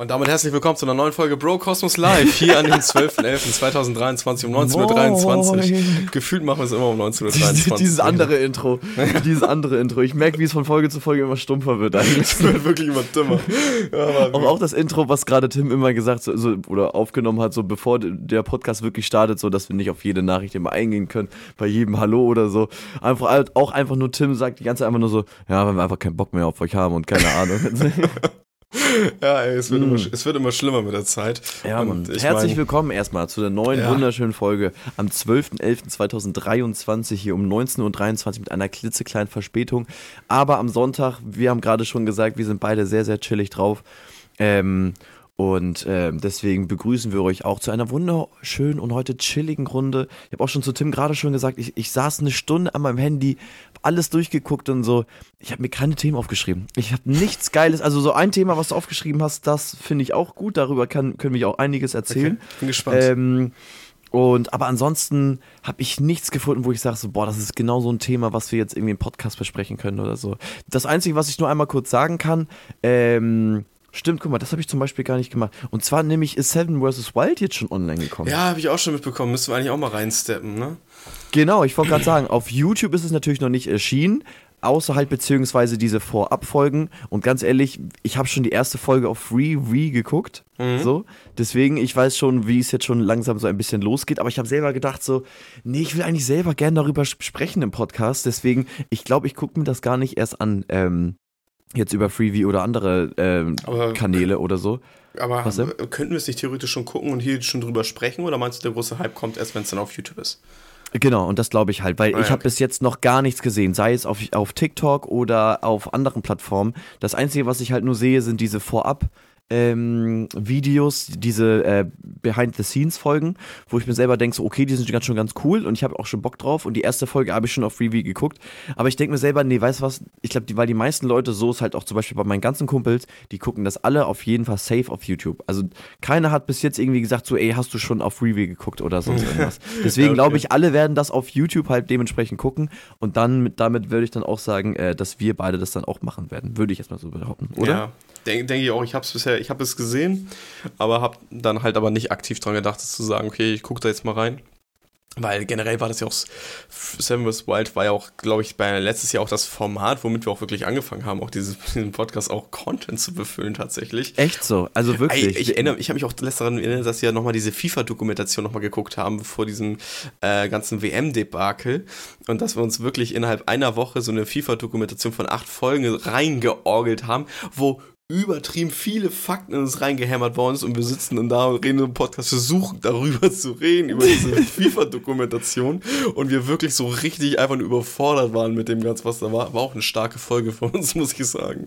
Und damit herzlich willkommen zu einer neuen Folge Bro Cosmos Live, hier an den 12.11.2023 um 19.23 Uhr. Gefühlt machen wir es immer um 19.23 Uhr. Dieses andere Intro, dieses andere Intro. Ich merke, wie es von Folge zu Folge immer stumpfer wird eigentlich. Es wird wirklich immer dümmer. Ja, aber auch das Intro, was gerade Tim immer gesagt so, oder aufgenommen hat, so bevor der Podcast wirklich startet, so dass wir nicht auf jede Nachricht immer eingehen können, bei jedem Hallo oder so. Einfach auch einfach nur Tim sagt die ganze Zeit einfach nur so, ja, wenn wir einfach keinen Bock mehr auf euch haben und keine Ahnung. ja, ey, es, wird mm. immer, es wird immer schlimmer mit der Zeit. Ja, Mann. Herzlich mein, willkommen erstmal zu der neuen, ja. wunderschönen Folge am 12.11.2023 hier um 19.23 Uhr mit einer klitzekleinen Verspätung. Aber am Sonntag, wir haben gerade schon gesagt, wir sind beide sehr, sehr chillig drauf. Ähm, und äh, deswegen begrüßen wir euch auch zu einer wunderschönen und heute chilligen Runde. Ich habe auch schon zu Tim gerade schon gesagt, ich, ich saß eine Stunde an meinem Handy, alles durchgeguckt und so. Ich habe mir keine Themen aufgeschrieben. Ich habe nichts Geiles. Also so ein Thema, was du aufgeschrieben hast, das finde ich auch gut. Darüber kann, können wir auch einiges erzählen. Okay, bin gespannt. Ähm, und aber ansonsten habe ich nichts gefunden, wo ich sage so, boah, das ist genau so ein Thema, was wir jetzt irgendwie im Podcast besprechen können oder so. Das Einzige, was ich nur einmal kurz sagen kann, ähm, Stimmt, guck mal, das habe ich zum Beispiel gar nicht gemacht. Und zwar nämlich ist Seven vs. Wild jetzt schon online gekommen. Ja, habe ich auch schon mitbekommen. Müssen wir eigentlich auch mal reinsteppen, ne? Genau, ich wollte gerade sagen, auf YouTube ist es natürlich noch nicht erschienen, außer halt beziehungsweise diese Vorabfolgen. Und ganz ehrlich, ich habe schon die erste Folge auf Free Re geguckt. Mhm. So. Deswegen, ich weiß schon, wie es jetzt schon langsam so ein bisschen losgeht. Aber ich habe selber gedacht, so, nee, ich will eigentlich selber gerne darüber sprechen im Podcast. Deswegen, ich glaube, ich gucke mir das gar nicht erst an. Ähm, Jetzt über Freeview oder andere äh, Kanäle oder so. Aber Was denn? könnten wir es nicht theoretisch schon gucken und hier schon drüber sprechen? Oder meinst du, der große Hype kommt erst, wenn es dann auf YouTube ist? Genau, und das glaube ich halt, weil ah, ich habe bis jetzt noch gar nichts gesehen, sei es auf, auf TikTok oder auf anderen Plattformen. Das Einzige, was ich halt nur sehe, sind diese Vorab- ähm, Videos, diese äh, Behind-the-Scenes-Folgen, wo ich mir selber denke, so, okay, die sind ganz schon ganz cool und ich habe auch schon Bock drauf und die erste Folge habe ich schon auf Freeview geguckt, aber ich denke mir selber, nee, weißt du was, ich glaube, weil die meisten Leute, so ist halt auch zum Beispiel bei meinen ganzen Kumpels, die gucken das alle auf jeden Fall safe auf YouTube. Also keiner hat bis jetzt irgendwie gesagt, so, ey, hast du schon auf Freeview geguckt oder sonst irgendwas. Deswegen okay. glaube ich, alle werden das auf YouTube halt dementsprechend gucken und dann, damit würde ich dann auch sagen, äh, dass wir beide das dann auch machen werden, würde ich jetzt mal so behaupten, oder? Ja, denke denk ich auch, ich habe es bisher, ich habe es gesehen, aber habe dann halt aber nicht aktiv dran gedacht, zu sagen, okay, ich gucke da jetzt mal rein. Weil generell war das ja auch, Seven vs. Wild war ja auch, glaube ich, bei letztes Jahr auch das Format, womit wir auch wirklich angefangen haben, auch dieses, diesen Podcast auch Content zu befüllen tatsächlich. Echt so? Also wirklich? Ich, ich erinnere, ich habe mich auch letztes daran erinnert, dass wir ja nochmal diese FIFA-Dokumentation nochmal geguckt haben, vor diesem äh, ganzen WM-Debakel. Und dass wir uns wirklich innerhalb einer Woche so eine FIFA-Dokumentation von acht Folgen reingeorgelt haben, wo übertrieben viele Fakten in uns reingehämmert worden ist und wir sitzen dann da und reden im Podcast, versuchen darüber zu reden, über diese FIFA-Dokumentation und wir wirklich so richtig einfach nur überfordert waren mit dem Ganzen, was da war. War auch eine starke Folge von uns, muss ich sagen.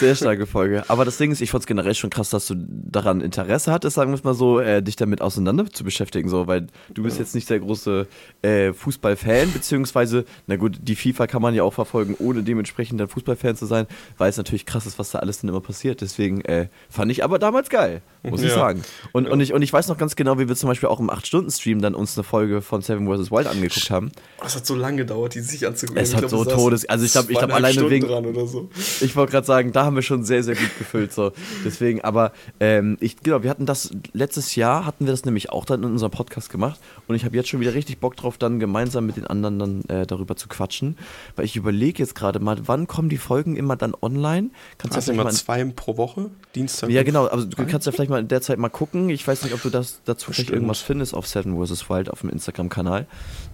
Sehr starke Folge. Aber das Ding ist, ich fand es generell schon krass, dass du daran Interesse hattest, sagen wir es mal so, äh, dich damit auseinander zu beschäftigen, so, weil du bist ja. jetzt nicht der große äh, Fußballfan, beziehungsweise, na gut, die FIFA kann man ja auch verfolgen, ohne dementsprechend dann Fußballfan zu sein, weil es natürlich krass ist, was da alles dann immer passiert. Deswegen äh, fand ich aber damals geil, muss ja. ich sagen. Und, ja. und, ich, und ich weiß noch ganz genau, wie wir zum Beispiel auch im 8-Stunden-Stream dann uns eine Folge von Seven vs. Wild angeguckt haben. Es hat so lange gedauert, die sich anzugucken. Es hat glaub, so Todes. Also ich glaube, ich glaube alleine Stunden wegen. So. Ich wollte gerade sagen, da haben wir schon sehr, sehr gut gefüllt. So. Deswegen, aber ähm, ich, genau, wir hatten das letztes Jahr hatten wir das nämlich auch dann in unserem Podcast gemacht. Und ich habe jetzt schon wieder richtig Bock drauf, dann gemeinsam mit den anderen dann äh, darüber zu quatschen. Weil ich überlege jetzt gerade mal, wann kommen die Folgen immer dann online? Kannst du das immer zwei pro Woche? Dienstag? Ja, genau. Also du kannst ja vielleicht mal in der Zeit mal gucken. Ich weiß nicht, ob du das dazu Bestimmt. vielleicht irgendwas findest auf Seven vs. Wild auf dem Instagram-Kanal.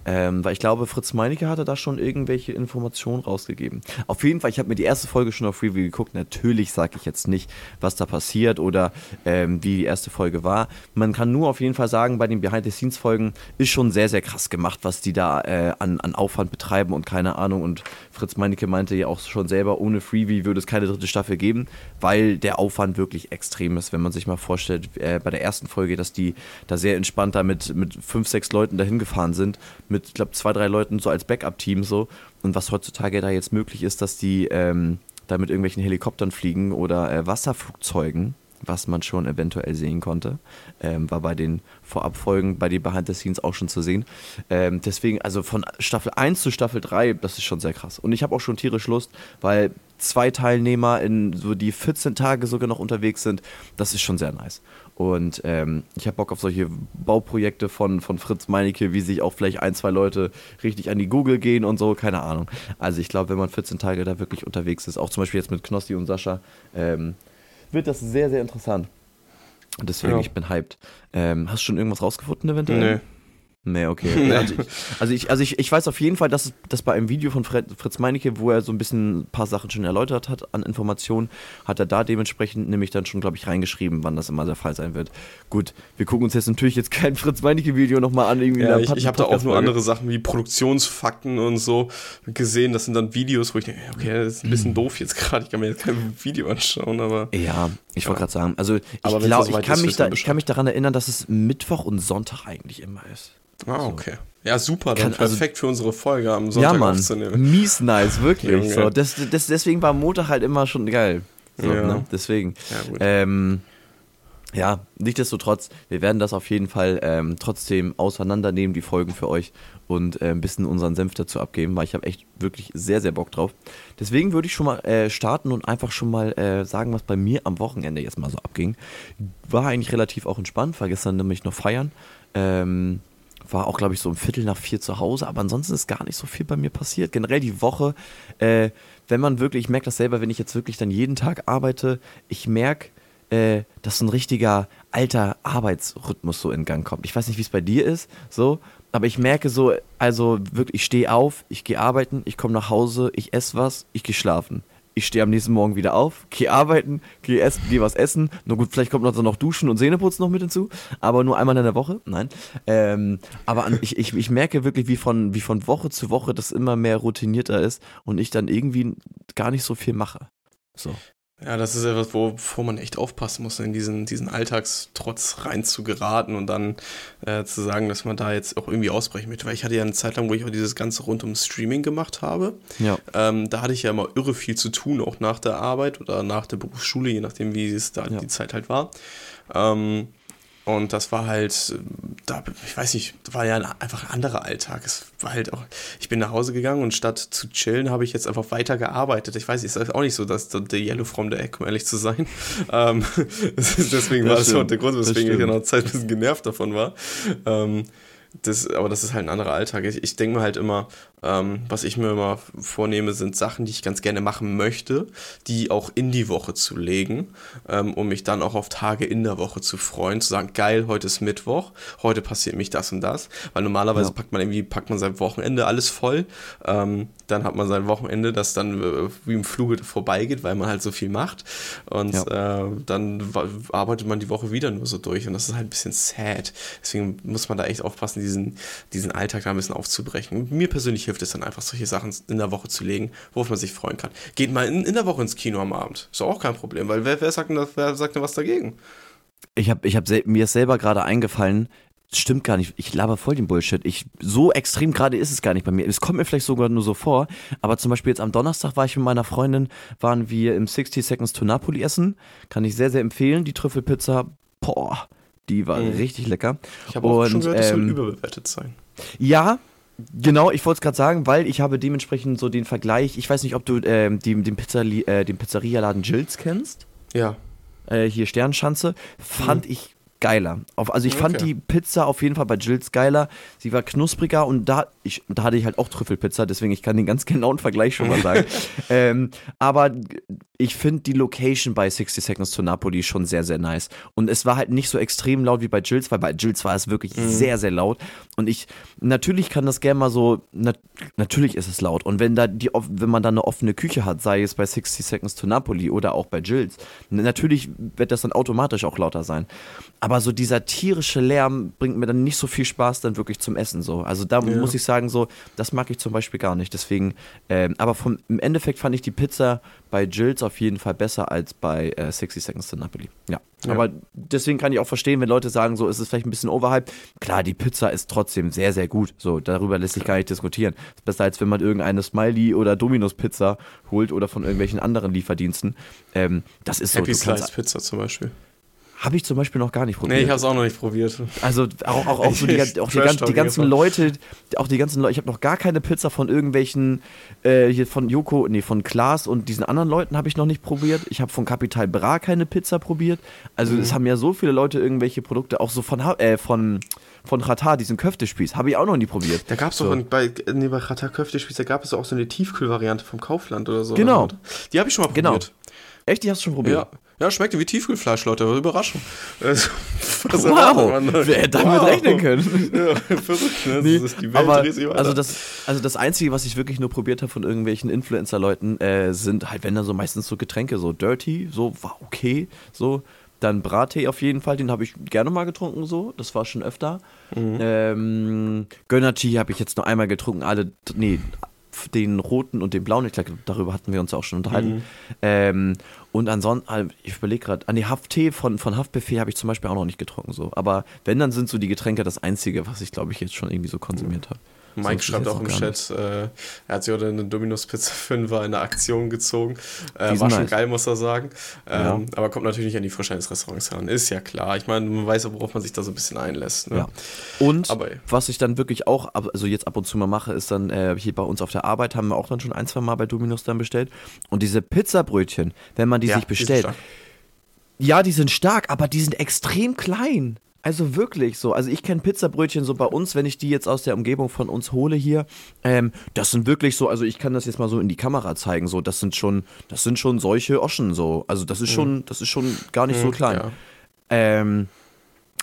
Ähm, weil ich glaube, Fritz Meinecke hatte da schon irgendwelche Informationen rausgegeben. Auf jeden Fall, ich habe mir die erste Folge schon auf Review geguckt. Natürlich sage ich jetzt nicht, was da passiert oder ähm, wie die erste Folge war. Man kann nur auf jeden Fall sagen, bei den Behind-the-Scenes-Folgen ist schon sehr, sehr krass gemacht, was die da äh, an, an Aufwand betreiben und keine Ahnung. Und Fritz Meinecke meinte ja auch schon selber, ohne Freebie würde es keine dritte Staffel geben, weil der Aufwand wirklich extrem ist, wenn man sich mal vorstellt, äh, bei der ersten Folge, dass die da sehr entspannt da mit, mit fünf, sechs Leuten dahin gefahren sind, mit, ich glaube, zwei, drei Leuten so als Backup-Team so. Und was heutzutage da jetzt möglich ist, dass die ähm, da mit irgendwelchen Helikoptern fliegen oder äh, Wasserflugzeugen was man schon eventuell sehen konnte. Ähm, war bei den Vorabfolgen, bei den Behind the Scenes auch schon zu sehen. Ähm, deswegen, also von Staffel 1 zu Staffel 3, das ist schon sehr krass. Und ich habe auch schon tierisch Lust, weil zwei Teilnehmer in so die 14 Tage sogar noch unterwegs sind. Das ist schon sehr nice. Und ähm, ich habe Bock auf solche Bauprojekte von, von Fritz Meinecke, wie sich auch vielleicht ein, zwei Leute richtig an die Google gehen und so, keine Ahnung. Also ich glaube, wenn man 14 Tage da wirklich unterwegs ist, auch zum Beispiel jetzt mit Knossi und Sascha, ähm, wird das sehr, sehr interessant. Und deswegen, ja. ich bin hyped. Ähm, hast du schon irgendwas rausgefunden eventuell? Nee. Nee, okay. Also, ich, also, ich, also ich, ich weiß auf jeden Fall, dass das bei einem Video von Fred, Fritz Meinecke, wo er so ein bisschen ein paar Sachen schon erläutert hat an Informationen, hat er da dementsprechend nämlich dann schon, glaube ich, reingeschrieben, wann das immer der Fall sein wird. Gut, wir gucken uns jetzt natürlich jetzt kein Fritz Meinecke-Video nochmal an. Irgendwie ja, ich, ich habe da auch nur andere Sachen wie Produktionsfakten und so gesehen. Das sind dann Videos, wo ich denke, okay, das ist ein bisschen mhm. doof jetzt gerade. Ich kann mir jetzt kein Video anschauen, aber. Ja, ich wollte gerade sagen, also ich glaube, ich, kann mich da, ich kann mich daran erinnern, dass es Mittwoch und Sonntag eigentlich immer ist. Ah, okay. Ja, super, dann Kann, also perfekt also, für unsere Folge am Sonntag ja, Mann, aufzunehmen. Mies nice, wirklich. so. das, das, deswegen war Montag halt immer schon geil. So, ja. ne? Deswegen. Ja, gut. Ähm, ja, nichtsdestotrotz, wir werden das auf jeden Fall ähm, trotzdem auseinandernehmen, die Folgen für euch und äh, ein bisschen unseren Senf dazu abgeben, weil ich habe echt wirklich sehr, sehr Bock drauf. Deswegen würde ich schon mal äh, starten und einfach schon mal äh, sagen, was bei mir am Wochenende jetzt mal so abging. War eigentlich relativ auch entspannt, war gestern nämlich noch feiern. Ähm, war auch, glaube ich, so um Viertel nach vier zu Hause, aber ansonsten ist gar nicht so viel bei mir passiert. Generell die Woche, äh, wenn man wirklich, ich merke das selber, wenn ich jetzt wirklich dann jeden Tag arbeite, ich merke, äh, dass so ein richtiger alter Arbeitsrhythmus so in Gang kommt. Ich weiß nicht, wie es bei dir ist, so, aber ich merke so, also wirklich, ich stehe auf, ich gehe arbeiten, ich komme nach Hause, ich esse was, ich gehe schlafen ich stehe am nächsten Morgen wieder auf, gehe arbeiten, gehe essen, gehe was essen. Nur gut, vielleicht kommt noch, noch Duschen und Zähneputzen noch mit hinzu, aber nur einmal in der Woche. Nein. Ähm, aber an, ich, ich, ich merke wirklich, wie von, wie von Woche zu Woche das immer mehr routinierter ist und ich dann irgendwie gar nicht so viel mache. So. Ja, das ist etwas, wovor man echt aufpassen muss, in diesen, diesen Alltagstrotz rein zu geraten und dann äh, zu sagen, dass man da jetzt auch irgendwie ausbrechen möchte. Weil ich hatte ja eine Zeit lang, wo ich auch dieses Ganze rund um Streaming gemacht habe. Ja. Ähm, da hatte ich ja immer irre viel zu tun, auch nach der Arbeit oder nach der Berufsschule, je nachdem, wie es da ja. die Zeit halt war. Ähm, und das war halt, da, ich weiß nicht, war ja einfach ein anderer Alltag. Es war halt auch, ich bin nach Hause gegangen und statt zu chillen, habe ich jetzt einfach weiter gearbeitet. Ich weiß, es ist auch nicht so, dass der Yellow from the Egg, um ehrlich zu sein. Ähm, deswegen das war das auch der Grund, weswegen ich ja noch Zeit ein bisschen genervt davon war. Ähm, das, aber das ist halt ein anderer Alltag. Ich, ich denke mir halt immer, ähm, was ich mir immer vornehme, sind Sachen, die ich ganz gerne machen möchte, die auch in die Woche zu legen, ähm, um mich dann auch auf Tage in der Woche zu freuen, zu sagen, geil, heute ist Mittwoch, heute passiert mich das und das, weil normalerweise ja. packt man irgendwie, packt man sein Wochenende alles voll, ähm, dann hat man sein Wochenende, das dann äh, wie im Fluge vorbeigeht, weil man halt so viel macht und ja. äh, dann arbeitet man die Woche wieder nur so durch und das ist halt ein bisschen sad. Deswegen muss man da echt aufpassen, diesen, diesen Alltag da ein bisschen aufzubrechen. Mir persönlich hilft es dann einfach, solche Sachen in der Woche zu legen, worauf man sich freuen kann. Geht mal in, in der Woche ins Kino am Abend. Ist auch kein Problem, weil wer, wer, sagt, denn, wer sagt denn was dagegen? Ich habe ich hab mir ist selber gerade eingefallen, Stimmt gar nicht. Ich laber voll den Bullshit. Ich, so extrem gerade ist es gar nicht bei mir. Es kommt mir vielleicht sogar nur so vor. Aber zum Beispiel jetzt am Donnerstag war ich mit meiner Freundin, waren wir im 60 Seconds to Napoli essen. Kann ich sehr, sehr empfehlen. Die Trüffelpizza, boah, die war mhm. richtig lecker. Ich habe auch schon gehört, das soll ähm, überbewertet sein. Ja, Genau, ich wollte es gerade sagen, weil ich habe dementsprechend so den Vergleich. Ich weiß nicht, ob du ähm, den, den, Pizzali äh, den Pizzerialaden Jills kennst. Ja. Äh, hier Sternschanze. Fand mhm. ich geiler. also ich okay. fand die Pizza auf jeden Fall bei Jills geiler. Sie war knuspriger und da, ich, da hatte ich halt auch Trüffelpizza, deswegen ich kann den ganz genauen Vergleich schon mal sagen. ähm, aber ich finde die Location bei 60 Seconds to Napoli schon sehr, sehr nice. Und es war halt nicht so extrem laut wie bei Jills, weil bei Jills war es wirklich mhm. sehr, sehr laut. Und ich, natürlich kann das gerne mal so, na, natürlich ist es laut. Und wenn da die, wenn man da eine offene Küche hat, sei es bei 60 Seconds to Napoli oder auch bei Jills, natürlich wird das dann automatisch auch lauter sein. Aber so dieser tierische Lärm bringt mir dann nicht so viel Spaß dann wirklich zum Essen so. Also da ja. muss ich sagen, so, das mag ich zum Beispiel gar nicht. Deswegen, ähm, aber vom, im Endeffekt fand ich die Pizza bei Jills auf jeden Fall besser als bei äh, 60 Seconds to Napoli. Ja. ja. Aber deswegen kann ich auch verstehen, wenn Leute sagen, so ist es vielleicht ein bisschen overhyped. Klar, die Pizza ist trotzdem sehr, sehr gut. So, darüber lässt sich gar nicht diskutieren. Ist besser, als wenn man irgendeine Smiley oder Dominos Pizza holt oder von irgendwelchen anderen Lieferdiensten. Ähm, das ist Happy so. Happy Slice Pizza zum Beispiel. Habe ich zum Beispiel noch gar nicht probiert. Nee, ich habe es auch noch nicht probiert. Also auch, auch, auch so die, auch die, die, die ganzen Leute, auch die ganzen Leute, ich habe noch gar keine Pizza von irgendwelchen, äh, hier von Joko, nee, von Klaas und diesen anderen Leuten habe ich noch nicht probiert. Ich habe von Capital Bra keine Pizza probiert. Also mhm. es haben ja so viele Leute irgendwelche Produkte, auch so von, äh, von von Rata, diesen Köftespieß, habe ich auch noch nie probiert. Da gab es so. doch bei, nee, bei Rata Köftespieß, da gab es auch so eine Tiefkühlvariante vom Kaufland oder so. Genau. Die habe ich schon mal genau. probiert. Genau. Echt, die hast du schon probiert? Ja. Ja, schmeckt wie Tiefkühlfleisch, Leute. Überraschung. Also, wow, wer hätte damit wow. rechnen können. Ja, verrückt, ne? Nee, das ist die Welt aber, also das, also das Einzige, was ich wirklich nur probiert habe von irgendwelchen Influencer-Leuten, äh, sind halt, wenn dann so meistens so Getränke, so Dirty, so war okay, so. Dann Brattee auf jeden Fall, den habe ich gerne mal getrunken, so. Das war schon öfter. Mhm. Ähm, Gönnerchi habe ich jetzt nur einmal getrunken, alle, nee, den roten und den blauen, ich glaube, darüber hatten wir uns auch schon unterhalten. Mhm. Ähm, und ansonsten, ah, ich überlege gerade, an die Hafttee von, von Haftbuffet habe ich zum Beispiel auch noch nicht getrunken. So. Aber wenn, dann sind so die Getränke das Einzige, was ich, glaube ich, jetzt schon irgendwie so konsumiert habe. Mike schreibt auch im Chat, äh, er hat sich heute eine Dominus Pizza 5 in der Aktion gezogen. Äh, war schon nice. geil, muss er sagen. Ähm, ja. Aber kommt natürlich nicht an die Frische eines Restaurants heran. Ist ja klar. Ich meine, man weiß ja, worauf man sich da so ein bisschen einlässt. Ne? Ja. Und aber, was ich dann wirklich auch, also jetzt ab und zu mal mache, ist dann äh, hier bei uns auf der Arbeit haben wir auch dann schon ein, zwei Mal bei Dominus dann bestellt. Und diese Pizzabrötchen, wenn man die ja, sich bestellt. Ja, die sind stark, aber die sind extrem klein. Also wirklich so. Also ich kenne Pizzabrötchen so bei uns, wenn ich die jetzt aus der Umgebung von uns hole hier. Ähm, das sind wirklich so, also ich kann das jetzt mal so in die Kamera zeigen. So, das sind schon, das sind schon solche Oschen so. Also das ist mhm. schon, das ist schon gar nicht mhm, so klein. Ja. Ähm,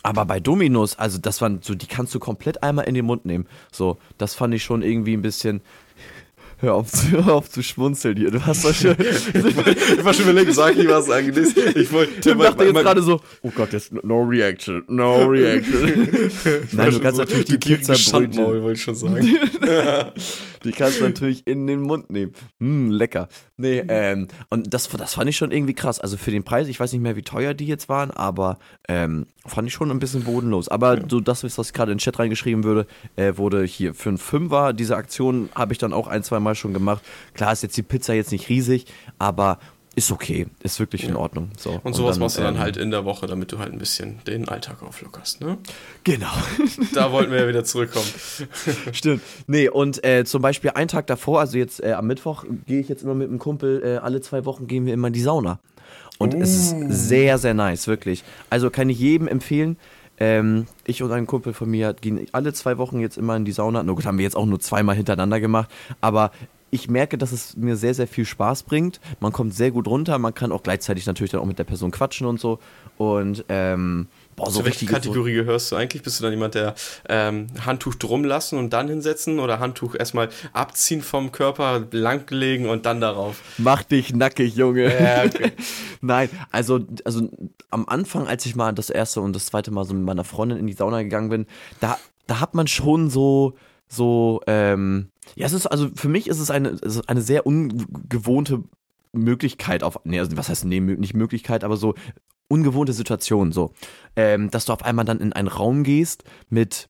aber bei Dominos, also das waren so, die kannst du komplett einmal in den Mund nehmen. So, das fand ich schon irgendwie ein bisschen, Hör auf, zu, hör auf zu schmunzeln hier. Du hast doch schon. ich war schon überlegt, sag ich was eigentlich. Ich wollte. Tim dachte jetzt gerade so, oh Gott, jetzt no reaction, no reaction. Nein, du kannst so natürlich die Pizzabrötchen. wollte ich schon sagen. die kannst du natürlich in den Mund nehmen. Mm, lecker. Nee, ähm, und das, das fand ich schon irgendwie krass. Also für den Preis, ich weiß nicht mehr, wie teuer die jetzt waren, aber ähm, fand ich schon ein bisschen bodenlos. Aber ja. so das, was ich gerade in den Chat reingeschrieben würde, äh, wurde hier für ein Fünfer. Diese Aktion habe ich dann auch ein, zwei Mal schon gemacht. Klar ist jetzt die Pizza jetzt nicht riesig, aber ist okay, ist wirklich in Ordnung. So. Und, und sowas dann, machst du dann ähm, halt in der Woche, damit du halt ein bisschen den Alltag auflockerst, ne? Genau. da wollten wir ja wieder zurückkommen. Stimmt. Nee, und äh, zum Beispiel einen Tag davor, also jetzt äh, am Mittwoch, gehe ich jetzt immer mit einem Kumpel, äh, alle zwei Wochen gehen wir immer in die Sauna. Und oh. es ist oh. sehr, sehr nice, wirklich. Also kann ich jedem empfehlen. Ähm, ich und ein Kumpel von mir gehen alle zwei Wochen jetzt immer in die Sauna. Na gut, haben wir jetzt auch nur zweimal hintereinander gemacht, aber ich merke, dass es mir sehr, sehr viel Spaß bringt. Man kommt sehr gut runter, man kann auch gleichzeitig natürlich dann auch mit der Person quatschen und so. Und ähm, Boah, so Zu welche Kategorie so gehörst du eigentlich? Bist du dann jemand, der ähm, Handtuch drum lassen und dann hinsetzen oder Handtuch erstmal abziehen vom Körper, langlegen und dann darauf? Mach dich nackig, Junge. Ja, okay. Nein, also, also am Anfang, als ich mal das erste und das zweite Mal so mit meiner Freundin in die Sauna gegangen bin, da, da hat man schon so, so, ähm, ja, es ist, also für mich ist es eine, es ist eine sehr ungewohnte Möglichkeit auf, nee, also was heißt, nee, nicht Möglichkeit, aber so ungewohnte Situation, so, ähm, dass du auf einmal dann in einen Raum gehst mit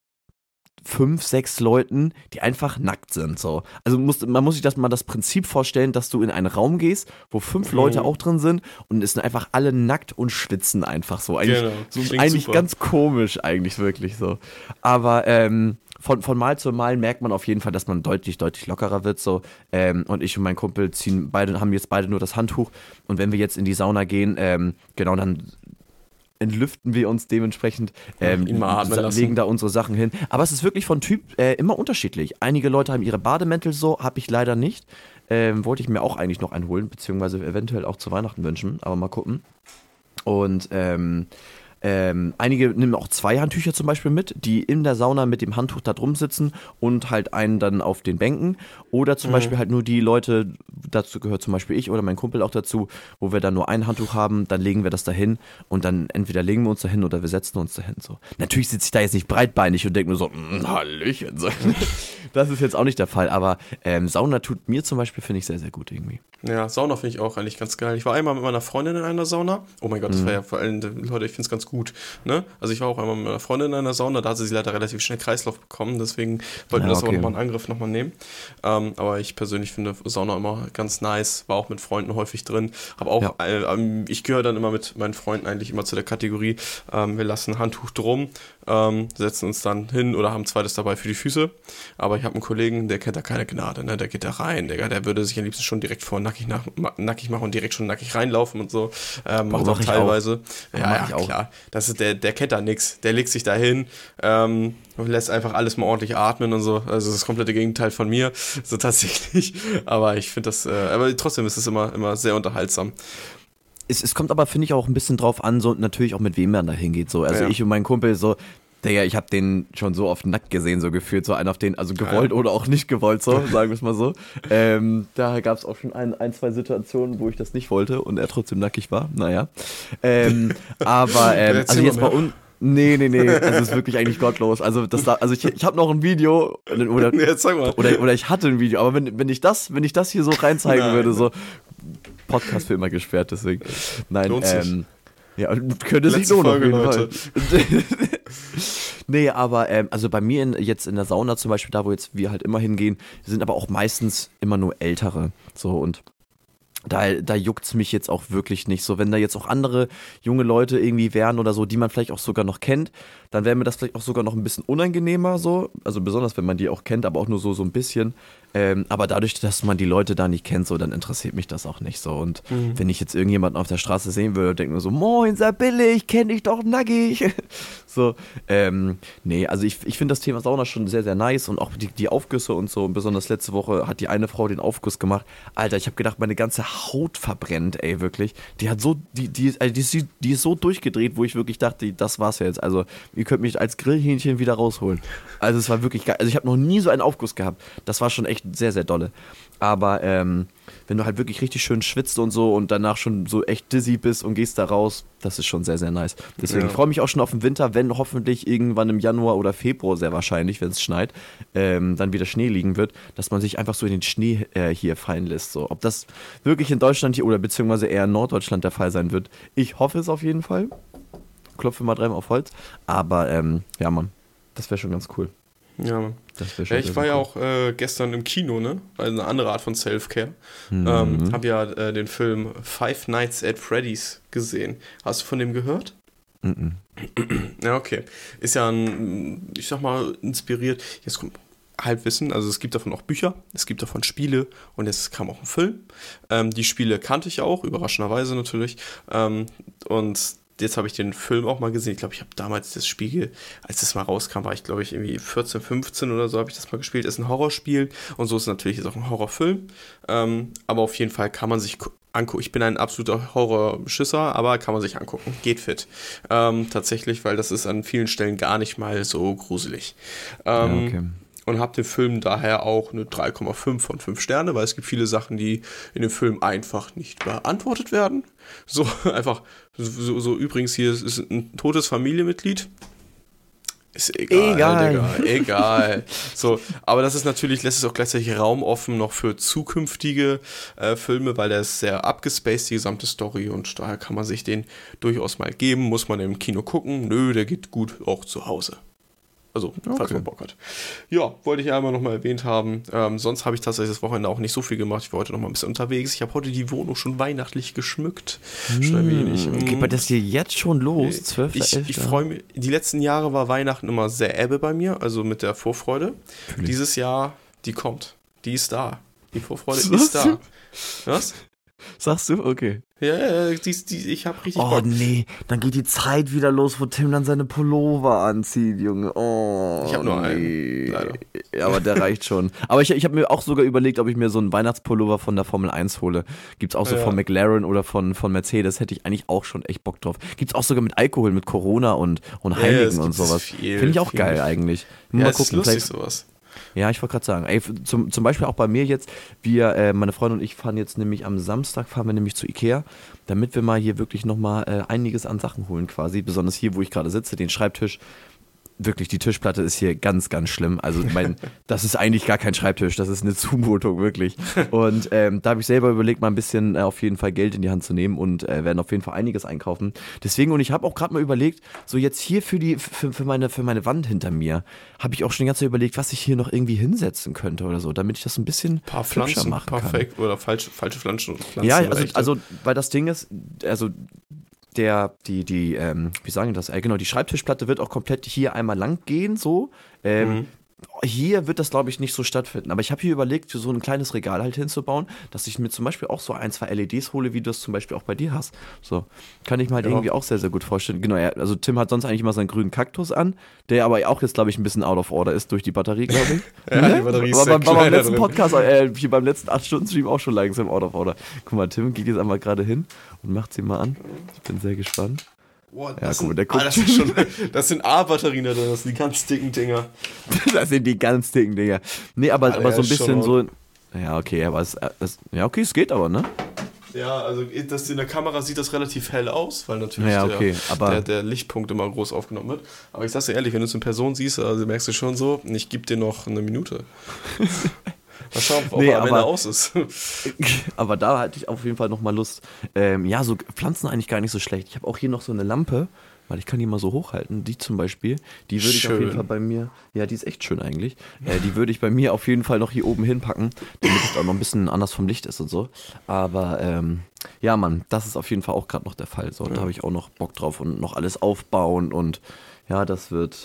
fünf, sechs Leuten, die einfach nackt sind. So. Also muss, man muss sich das mal das Prinzip vorstellen, dass du in einen Raum gehst, wo fünf mhm. Leute auch drin sind und es sind einfach alle nackt und schwitzen einfach so. Eigentlich, genau. so, eigentlich ganz komisch, eigentlich wirklich so. Aber ähm, von, von Mal zu Mal merkt man auf jeden Fall, dass man deutlich, deutlich lockerer wird. So. Ähm, und ich und mein Kumpel ziehen beide, haben jetzt beide nur das Handtuch. Und wenn wir jetzt in die Sauna gehen, ähm, genau, dann entlüften wir uns dementsprechend, ähm, legen da unsere Sachen hin. Aber es ist wirklich von Typ äh, immer unterschiedlich. Einige Leute haben ihre Bademäntel so, habe ich leider nicht. Ähm, wollte ich mir auch eigentlich noch einholen, beziehungsweise eventuell auch zu Weihnachten wünschen, aber mal gucken. Und ähm, ähm, einige nehmen auch zwei Handtücher zum Beispiel mit, die in der Sauna mit dem Handtuch da drum sitzen und halt einen dann auf den Bänken. Oder zum mhm. Beispiel halt nur die Leute, dazu gehört zum Beispiel ich oder mein Kumpel auch dazu, wo wir dann nur ein Handtuch haben, dann legen wir das dahin und dann entweder legen wir uns dahin oder wir setzen uns dahin. So. Natürlich sitze ich da jetzt nicht breitbeinig und denke nur so, mm, Hallöchen. So. das ist jetzt auch nicht der Fall, aber ähm, Sauna tut mir zum Beispiel, finde ich, sehr, sehr gut irgendwie. Ja, Sauna finde ich auch eigentlich ganz geil. Ich war einmal mit meiner Freundin in einer Sauna. Oh mein Gott, das mhm. war ja vor allem, Leute, ich finde es ganz gut. Ne? Also ich war auch einmal mit meiner Freundin in einer Sauna, da hat sie leider relativ schnell Kreislauf bekommen, deswegen wollten wir ja, das okay. auch nochmal in Angriff nochmal nehmen. Ähm, aber ich persönlich finde Sauna immer ganz nice, war auch mit Freunden häufig drin. Habe auch, ja. äh, ähm, ich gehöre dann immer mit meinen Freunden eigentlich immer zu der Kategorie, ähm, wir lassen Handtuch drum, ähm, setzen uns dann hin oder haben zweites dabei für die Füße. Aber ich habe einen Kollegen, der kennt da keine Gnade, ne? der geht da rein, der, der würde sich am liebsten schon direkt vor nackig, nach, nackig machen und direkt schon nackig reinlaufen und so. Ähm, macht auch teilweise. Auch. Ja, ja, klar. Das ist, der, der kennt da nichts. Der legt sich da hin ähm, und lässt einfach alles mal ordentlich atmen und so. Also das komplette Gegenteil von mir, so tatsächlich. Aber ich finde das, äh, aber trotzdem ist es immer, immer sehr unterhaltsam es, es kommt aber, finde ich, auch ein bisschen drauf an, so natürlich auch mit wem man da hingeht. So. Also ja. ich und mein Kumpel, so, Digga, ich habe den schon so oft nackt gesehen, so gefühlt, so einen auf den, also gewollt ja. oder auch nicht gewollt, so, sagen wir es mal so. Ähm, da gab es auch schon ein, ein, zwei Situationen, wo ich das nicht wollte und er trotzdem nackig war. Naja. Ähm, aber ähm, also jetzt bei uns. Nee, nee, nee, das ist wirklich eigentlich gottlos. Also, das da, also ich, ich habe noch ein Video oder, oder, oder ich hatte ein Video, aber wenn, wenn ich das, wenn ich das hier so reinzeigen Nein. würde, so Podcast für immer gesperrt, deswegen. Nein, ähm, ja, könnte sich lohnen Folge, Leute. nee, aber ähm, also bei mir in, jetzt in der Sauna zum Beispiel, da wo jetzt wir halt immer hingehen, sind aber auch meistens immer nur Ältere. So und da, da juckt es mich jetzt auch wirklich nicht. So, wenn da jetzt auch andere junge Leute irgendwie wären oder so, die man vielleicht auch sogar noch kennt, dann wäre mir das vielleicht auch sogar noch ein bisschen unangenehmer so. Also besonders, wenn man die auch kennt, aber auch nur so, so ein bisschen. Ähm, aber dadurch, dass man die Leute da nicht kennt, so, dann interessiert mich das auch nicht so. Und mhm. wenn ich jetzt irgendjemanden auf der Straße sehen würde, denke mir so, moin, Sabille, ich kenne dich doch nackig. so, ähm, nee, also ich, ich finde das Thema Sauna schon sehr, sehr nice und auch die, die Aufgüsse und so. Und besonders letzte Woche hat die eine Frau den Aufguss gemacht. Alter, ich habe gedacht, meine ganze Haut verbrennt, ey, wirklich. Die hat so, die, die, also die, ist, die ist so durchgedreht, wo ich wirklich dachte, das war's jetzt. Also, ihr könnt mich als Grillhähnchen wieder rausholen. Also, es war wirklich geil. Also, ich habe noch nie so einen Aufguss gehabt. Das war schon echt sehr, sehr dolle. Aber ähm, wenn du halt wirklich richtig schön schwitzt und so und danach schon so echt dizzy bist und gehst da raus, das ist schon sehr, sehr nice. Deswegen ja. freue ich mich auch schon auf den Winter, wenn hoffentlich irgendwann im Januar oder Februar, sehr wahrscheinlich, wenn es schneit, ähm, dann wieder Schnee liegen wird, dass man sich einfach so in den Schnee äh, hier fallen lässt. So. Ob das wirklich in Deutschland hier oder beziehungsweise eher in Norddeutschland der Fall sein wird, ich hoffe es auf jeden Fall. Klopfe mal dreimal auf Holz. Aber ähm, ja, Mann, das wäre schon ganz cool. Ja, ja ich war ja auch äh, gestern im Kino, ne? Also eine andere Art von Self-Care. Mhm. Ähm, hab ja äh, den Film Five Nights at Freddy's gesehen. Hast du von dem gehört? Mhm. Ja, okay. Ist ja ein, ich sag mal, inspiriert. Jetzt kommt Halbwissen, also es gibt davon auch Bücher, es gibt davon Spiele und jetzt kam auch ein Film. Ähm, die Spiele kannte ich auch, überraschenderweise natürlich. Ähm, und jetzt habe ich den Film auch mal gesehen. Ich glaube, ich habe damals das Spiel, als das mal rauskam, war ich glaube ich irgendwie 14, 15 oder so, habe ich das mal gespielt. Ist ein Horrorspiel und so ist natürlich ist auch ein Horrorfilm. Ähm, aber auf jeden Fall kann man sich angucken. Ich bin ein absoluter Horrorschisser, aber kann man sich angucken. Geht fit. Ähm, tatsächlich, weil das ist an vielen Stellen gar nicht mal so gruselig. Ähm, ja, okay und habe dem Film daher auch eine 3,5 von 5 Sterne, weil es gibt viele Sachen, die in dem Film einfach nicht beantwortet werden. So einfach, so, so übrigens hier ist ein totes Familienmitglied. Ist egal, egal. Digga, egal. so, aber das ist natürlich, lässt es auch gleichzeitig Raum offen noch für zukünftige äh, Filme, weil der ist sehr abgespaced, die gesamte Story, und daher kann man sich den durchaus mal geben. Muss man im Kino gucken? Nö, der geht gut auch zu Hause. Also, okay. falls man Bock hat. Ja, wollte ich einmal nochmal erwähnt haben. Ähm, sonst habe ich tatsächlich das Wochenende auch nicht so viel gemacht. Ich war heute nochmal ein bisschen unterwegs. Ich habe heute die Wohnung schon weihnachtlich geschmückt. Hm. Schon ein wenig. Geht bei das hier jetzt schon los? 12. Ich, ich freue mich. Die letzten Jahre war Weihnachten immer sehr ebbe bei mir, also mit der Vorfreude. Natürlich. Dieses Jahr, die kommt. Die ist da. Die Vorfreude Was? ist da. Was? Sagst du? Okay. Ja, die, die, ich hab richtig Oh Bock. nee, dann geht die Zeit wieder los, wo Tim dann seine Pullover anzieht, Junge. Oh, ich habe nur nee. einen, leider. Ja, aber der reicht schon. Aber ich, ich habe mir auch sogar überlegt, ob ich mir so einen Weihnachtspullover von der Formel 1 hole. Gibt's auch so ja. von McLaren oder von, von Mercedes, hätte ich eigentlich auch schon echt Bock drauf. Gibt's auch sogar mit Alkohol, mit Corona und, und Heiligen ja, und sowas. Finde ich auch geil eigentlich. Mal ja, gucken, ist lustig sowas. Ja, ich wollte gerade sagen, ey, zum, zum Beispiel auch bei mir jetzt, wir, äh, meine Freundin und ich fahren jetzt nämlich am Samstag, fahren wir nämlich zu Ikea, damit wir mal hier wirklich nochmal äh, einiges an Sachen holen quasi, besonders hier, wo ich gerade sitze, den Schreibtisch, wirklich, die Tischplatte ist hier ganz, ganz schlimm. Also, mein, das ist eigentlich gar kein Schreibtisch, das ist eine Zumutung, wirklich. Und ähm, da habe ich selber überlegt, mal ein bisschen äh, auf jeden Fall Geld in die Hand zu nehmen und äh, werden auf jeden Fall einiges einkaufen. Deswegen, und ich habe auch gerade mal überlegt, so jetzt hier für die, für, für, meine, für meine Wand hinter mir, habe ich auch schon die ganze Zeit überlegt, was ich hier noch irgendwie hinsetzen könnte oder so, damit ich das ein bisschen ein paar Pflanzen machen paar kann. Fake oder falsche, falsche Pflanzen. Pflanzen ja, also, also, weil das Ding ist, also der, die, die, ähm, wie sagen das? Äh, genau, die Schreibtischplatte wird auch komplett hier einmal lang gehen, so. Ähm, mhm. Hier wird das, glaube ich, nicht so stattfinden. Aber ich habe hier überlegt, so ein kleines Regal halt hinzubauen, dass ich mir zum Beispiel auch so ein, zwei LEDs hole, wie du es zum Beispiel auch bei dir hast. So. Kann ich mir halt ja. irgendwie auch sehr, sehr gut vorstellen. Genau, ja, also Tim hat sonst eigentlich immer seinen grünen Kaktus an, der aber auch jetzt, glaube ich, ein bisschen out of order ist durch die Batterie, glaube ich. ja, die Batterie ist aber beim, beim letzten drin. Podcast, äh, hier beim letzten 8-Stunden-Stream auch schon langsam out of order. Guck mal, Tim geht jetzt einmal gerade hin und macht sie mal an. Ich bin sehr gespannt. Boah, ja, guck mal, der guckt. Ah, das, schon, das, sind A-Batterien da drin, das sind die ganz dicken Dinger. das sind die ganz dicken Dinger. Nee, aber, Alter, aber so ein bisschen so. Ja, okay, aber es, es, ja, okay, es geht aber, ne? Ja, also das, in der Kamera sieht das relativ hell aus, weil natürlich ja, okay, der, der, der, Lichtpunkt immer groß aufgenommen wird. Aber ich sag's dir ehrlich, wenn du es in Person siehst, also merkst du schon so, ich gebe dir noch eine Minute. Mal schauen, ob nee, er Ende aus ist. aber da hatte ich auf jeden Fall nochmal Lust. Ähm, ja, so Pflanzen eigentlich gar nicht so schlecht. Ich habe auch hier noch so eine Lampe, weil ich kann die mal so hochhalten. Die zum Beispiel, die würde ich auf jeden Fall bei mir, ja, die ist echt schön eigentlich. Äh, die würde ich bei mir auf jeden Fall noch hier oben hinpacken, damit es auch noch ein bisschen anders vom Licht ist und so. Aber ähm, ja, Mann, das ist auf jeden Fall auch gerade noch der Fall. So, ja. da habe ich auch noch Bock drauf und noch alles aufbauen und ja, das wird,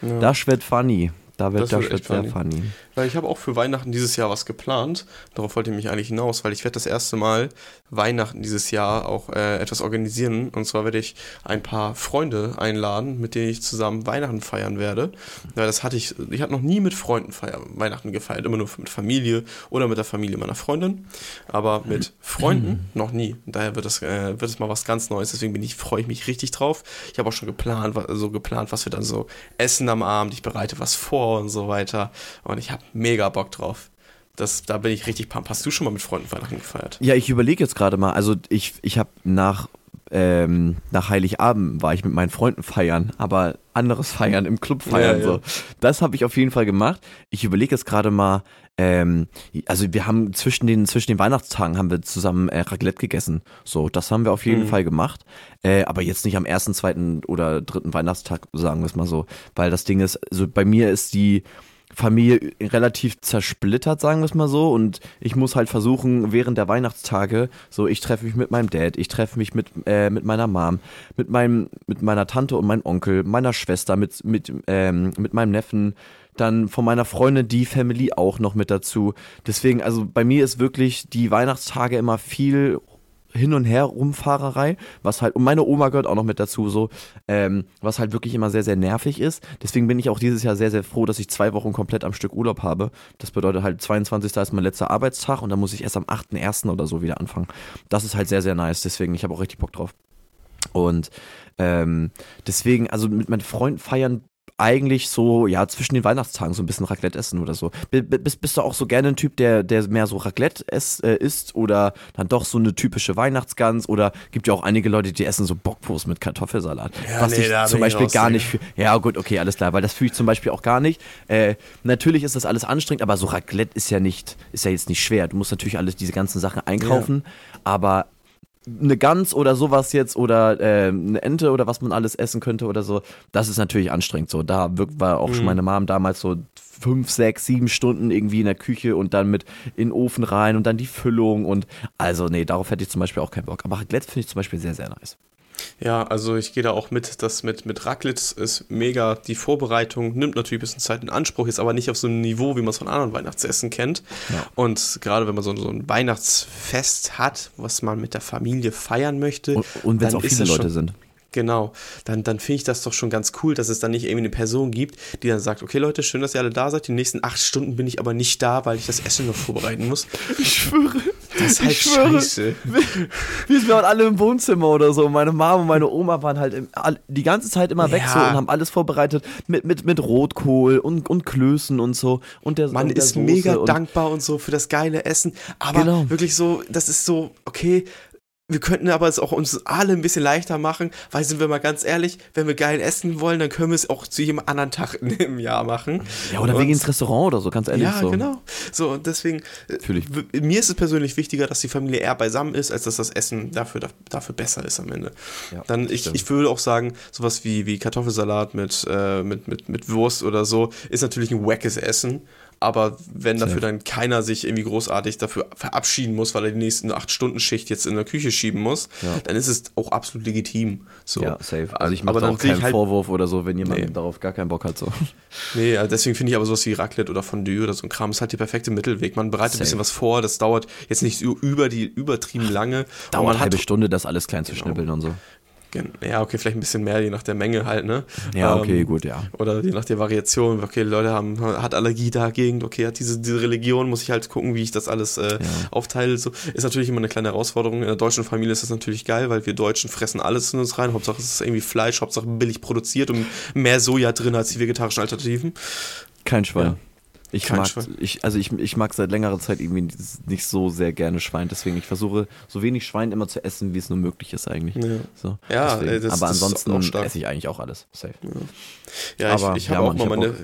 ja. das wird funny. Da wird das, das wird sehr funny. funny. Weil ich habe auch für Weihnachten dieses Jahr was geplant. Darauf wollte ich mich eigentlich hinaus, weil ich werde das erste Mal Weihnachten dieses Jahr auch äh, etwas organisieren. Und zwar werde ich ein paar Freunde einladen, mit denen ich zusammen Weihnachten feiern werde. Weil das hatte ich, ich habe noch nie mit Freunden feiern, Weihnachten gefeiert, immer nur mit Familie oder mit der Familie meiner Freundin. Aber mit Freunden noch nie. Daher wird es, äh, wird es mal was ganz Neues. Deswegen bin ich, freue ich mich richtig drauf. Ich habe auch schon geplant, so geplant, was wir dann so essen am Abend. Ich bereite was vor und so weiter. Und ich habe mega Bock drauf. Das, da bin ich richtig pump. Hast du schon mal mit Freunden Weihnachten gefeiert? Ja, ich überlege jetzt gerade mal. Also ich, ich habe nach, ähm, nach Heiligabend war ich mit meinen Freunden feiern, aber anderes feiern, im Club feiern. Ja, so. Ja. Das habe ich auf jeden Fall gemacht. Ich überlege jetzt gerade mal, ähm, also wir haben zwischen den, zwischen den Weihnachtstagen haben wir zusammen äh, Raclette gegessen. So, das haben wir auf jeden mhm. Fall gemacht. Äh, aber jetzt nicht am ersten, zweiten oder dritten Weihnachtstag, sagen wir es mal so. Weil das Ding ist, also bei mir ist die Familie relativ zersplittert, sagen wir es mal so. Und ich muss halt versuchen, während der Weihnachtstage, so ich treffe mich mit meinem Dad, ich treffe mich mit, äh, mit meiner Mom, mit meinem, mit meiner Tante und meinem Onkel, meiner Schwester, mit, mit, ähm, mit meinem Neffen, dann von meiner Freundin die Family auch noch mit dazu. Deswegen, also bei mir ist wirklich die Weihnachtstage immer viel hin und her Rumfahrerei, was halt, und meine Oma gehört auch noch mit dazu, so, ähm, was halt wirklich immer sehr, sehr nervig ist. Deswegen bin ich auch dieses Jahr sehr, sehr froh, dass ich zwei Wochen komplett am Stück Urlaub habe. Das bedeutet halt, 22. ist mein letzter Arbeitstag und dann muss ich erst am 8.1. oder so wieder anfangen. Das ist halt sehr, sehr nice, deswegen, ich habe auch richtig Bock drauf. Und ähm, deswegen, also mit meinen Freunden feiern eigentlich so, ja, zwischen den Weihnachtstagen so ein bisschen Raclette essen oder so. Bist, bist du auch so gerne ein Typ, der, der mehr so Raclette ess, äh, isst oder dann doch so eine typische Weihnachtsgans oder gibt ja auch einige Leute, die essen so Bockwurst mit Kartoffelsalat. Ja, was nee, ich zum Beispiel gar nicht für, ja gut, okay, alles klar, weil das fühle ich zum Beispiel auch gar nicht. Äh, natürlich ist das alles anstrengend, aber so Raclette ist ja nicht, ist ja jetzt nicht schwer. Du musst natürlich alles diese ganzen Sachen einkaufen, ja. aber eine Gans oder sowas jetzt oder äh, eine Ente oder was man alles essen könnte oder so, das ist natürlich anstrengend. So, da war auch mhm. schon meine Mom damals so fünf, sechs, sieben Stunden irgendwie in der Küche und dann mit in den Ofen rein und dann die Füllung und also nee, darauf hätte ich zum Beispiel auch keinen Bock. Aber Raclette finde ich zum Beispiel sehr, sehr nice. Ja, also ich gehe da auch mit, das mit, mit Raclette ist mega. Die Vorbereitung nimmt natürlich ein bisschen Zeit in Anspruch, ist aber nicht auf so einem Niveau, wie man es von anderen Weihnachtsessen kennt. Ja. Und gerade wenn man so, so, ein Weihnachtsfest hat, was man mit der Familie feiern möchte. Und, und wenn es auch viele Leute sind. Genau, dann, dann finde ich das doch schon ganz cool, dass es dann nicht irgendwie eine Person gibt, die dann sagt, okay Leute, schön, dass ihr alle da seid, die nächsten acht Stunden bin ich aber nicht da, weil ich das Essen noch vorbereiten muss. Ich schwöre. Das ist halt scheiße. Wir, waren alle im Wohnzimmer oder so. Meine Mama und meine Oma waren halt im, die ganze Zeit immer weg ja. so und haben alles vorbereitet mit, mit, mit Rotkohl und, und Klößen und so. Und der, Man und der ist Soße mega dankbar und so für das geile Essen, aber genau. wirklich so, das ist so, okay, wir könnten aber es auch uns alle ein bisschen leichter machen, weil sind wir mal ganz ehrlich, wenn wir geil essen wollen, dann können wir es auch zu jedem anderen Tag im Jahr machen. Ja, oder wegen ins Restaurant oder so, ganz ehrlich. Ja, so. genau. So, und deswegen, Natürlich. mir ist es persönlich wichtiger, dass die Familie eher beisammen ist, als dass das Essen dafür, dafür besser ist am Ende. Ja, dann, ich, ich würde auch sagen, sowas wie, wie Kartoffelsalat mit, äh, mit, mit, mit Wurst oder so, ist natürlich ein wackes Essen aber wenn dafür dann keiner sich irgendwie großartig dafür verabschieden muss, weil er die nächsten acht Stunden Schicht jetzt in der Küche schieben muss, ja. dann ist es auch absolut legitim. So. Ja, safe. Also ich mache da auch keinen halt Vorwurf oder so, wenn jemand nee. darauf gar keinen Bock hat. So. Nee, also deswegen finde ich aber sowas wie Raclette oder Fondue oder so ein Kram ist halt der perfekte Mittelweg. Man bereitet safe. ein bisschen was vor, das dauert jetzt nicht über die übertrieben lange. Dauert eine halbe Stunde, das alles klein zu genau. schnippeln und so. Ja, okay, vielleicht ein bisschen mehr, je nach der Menge halt, ne? Ja, okay, ähm, gut, ja. Oder je nach der Variation. Okay, Leute haben, hat Allergie dagegen, okay, hat diese, diese Religion, muss ich halt gucken, wie ich das alles äh, ja. aufteile. So. Ist natürlich immer eine kleine Herausforderung. In der deutschen Familie ist das natürlich geil, weil wir Deutschen fressen alles in uns rein. Hauptsache es ist irgendwie Fleisch, Hauptsache billig produziert und mehr Soja drin als die vegetarischen Alternativen. Kein Schwein. Ja. Ich Kein mag, Schwein. ich, also ich, ich mag seit längerer Zeit irgendwie nicht so sehr gerne Schwein, deswegen ich versuche so wenig Schwein immer zu essen, wie es nur möglich ist eigentlich. Ja, so, ja das, aber ansonsten esse ich eigentlich auch alles. Safe. Ja, ja aber, ich, ich habe auch mal meine,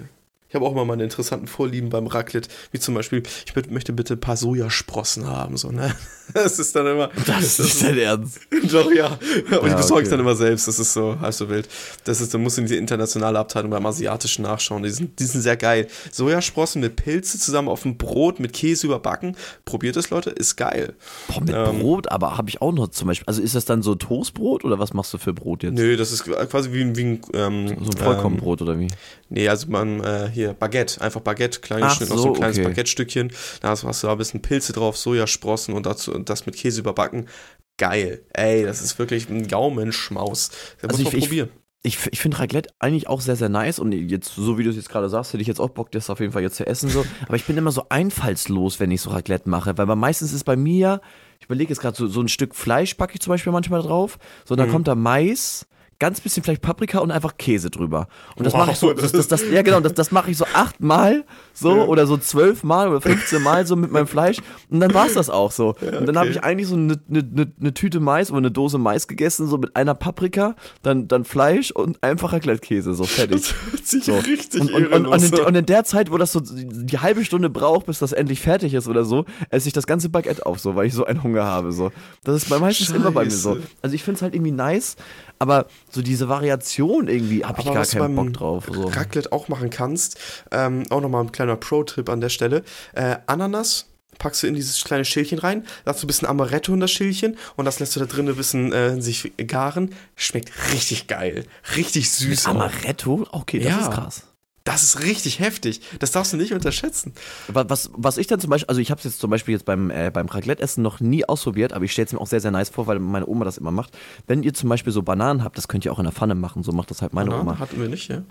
ich habe auch mal meine interessanten Vorlieben beim Raclette, wie zum Beispiel, ich möchte bitte ein paar Sojasprossen haben, so, ne? Das ist dann immer. Das ist nicht dein Ernst. Doch, ja. Und ja, ich besorge okay. ich dann immer selbst, das ist so halb so wild. Das ist, da muss in die internationale Abteilung beim Asiatischen nachschauen. Die sind, die sind sehr geil. Sojasprossen mit Pilze zusammen auf dem Brot mit Käse überbacken. Probiert es, Leute, ist geil. Boah, mit ähm, Brot, aber habe ich auch noch zum Beispiel. Also ist das dann so Toastbrot oder was machst du für Brot jetzt? Nö, das ist quasi wie, wie ein. Ähm, so ein Vollkornbrot ähm, oder wie? Nee, also man, äh, hier, Baguette, einfach Baguette, kleines Schnitt, so, noch so ein kleines okay. Baguette-Stückchen. Da hast, du da ein bisschen Pilze drauf, Sojasprossen und dazu und das mit Käse überbacken. Geil. Ey, das ist wirklich ein Gaumenschmaus. Da also muss man ich, probieren. Ich, ich finde Raclette eigentlich auch sehr, sehr nice und jetzt, so wie du es jetzt gerade sagst, hätte ich jetzt auch Bock, das auf jeden Fall jetzt zu essen. So. Aber ich bin immer so einfallslos, wenn ich so Raclette mache, weil meistens ist bei mir, ich überlege jetzt gerade, so, so ein Stück Fleisch packe ich zum Beispiel manchmal drauf, so dann mhm. kommt da Mais, ganz bisschen vielleicht Paprika und einfach Käse drüber. Und das wow, mache ich so, das, das, das, ja genau, das, das mache ich so achtmal so ja. oder so zwölfmal oder 15 Mal so mit meinem Fleisch und dann war es das auch so. Ja, okay. Und dann habe ich eigentlich so eine, eine, eine Tüte Mais oder eine Dose Mais gegessen, so mit einer Paprika, dann, dann Fleisch und einfacher Gleitkäse, so fertig. Das hört sich so. richtig und, und, und, und, in, und in der Zeit, wo das so die halbe Stunde braucht, bis das endlich fertig ist oder so, esse ich das ganze Baguette auf, so, weil ich so einen Hunger habe. So. Das ist bei meistens Scheiße. immer bei mir so. Also ich finde es halt irgendwie nice, aber so diese Variation irgendwie habe ich gar keinen Bock drauf. So. Raclette auch machen kannst, ähm, auch nochmal ein kleiner Pro-Tipp an der Stelle. Äh, Ananas packst du in dieses kleine Schälchen rein, du ein bisschen Amaretto in das Schälchen und das lässt du da drin ein bisschen äh, sich garen. Schmeckt richtig geil. Richtig süß. Amaretto? Okay, das ja. ist krass. Das ist richtig heftig. Das darfst du nicht unterschätzen. Was, was ich dann zum Beispiel, also ich habe es jetzt zum Beispiel jetzt beim, äh, beim Raclette-Essen noch nie ausprobiert, aber ich stelle es mir auch sehr, sehr nice vor, weil meine Oma das immer macht. Wenn ihr zum Beispiel so Bananen habt, das könnt ihr auch in der Pfanne machen, so macht das halt meine Bananen Oma. hatten wir nicht, ja.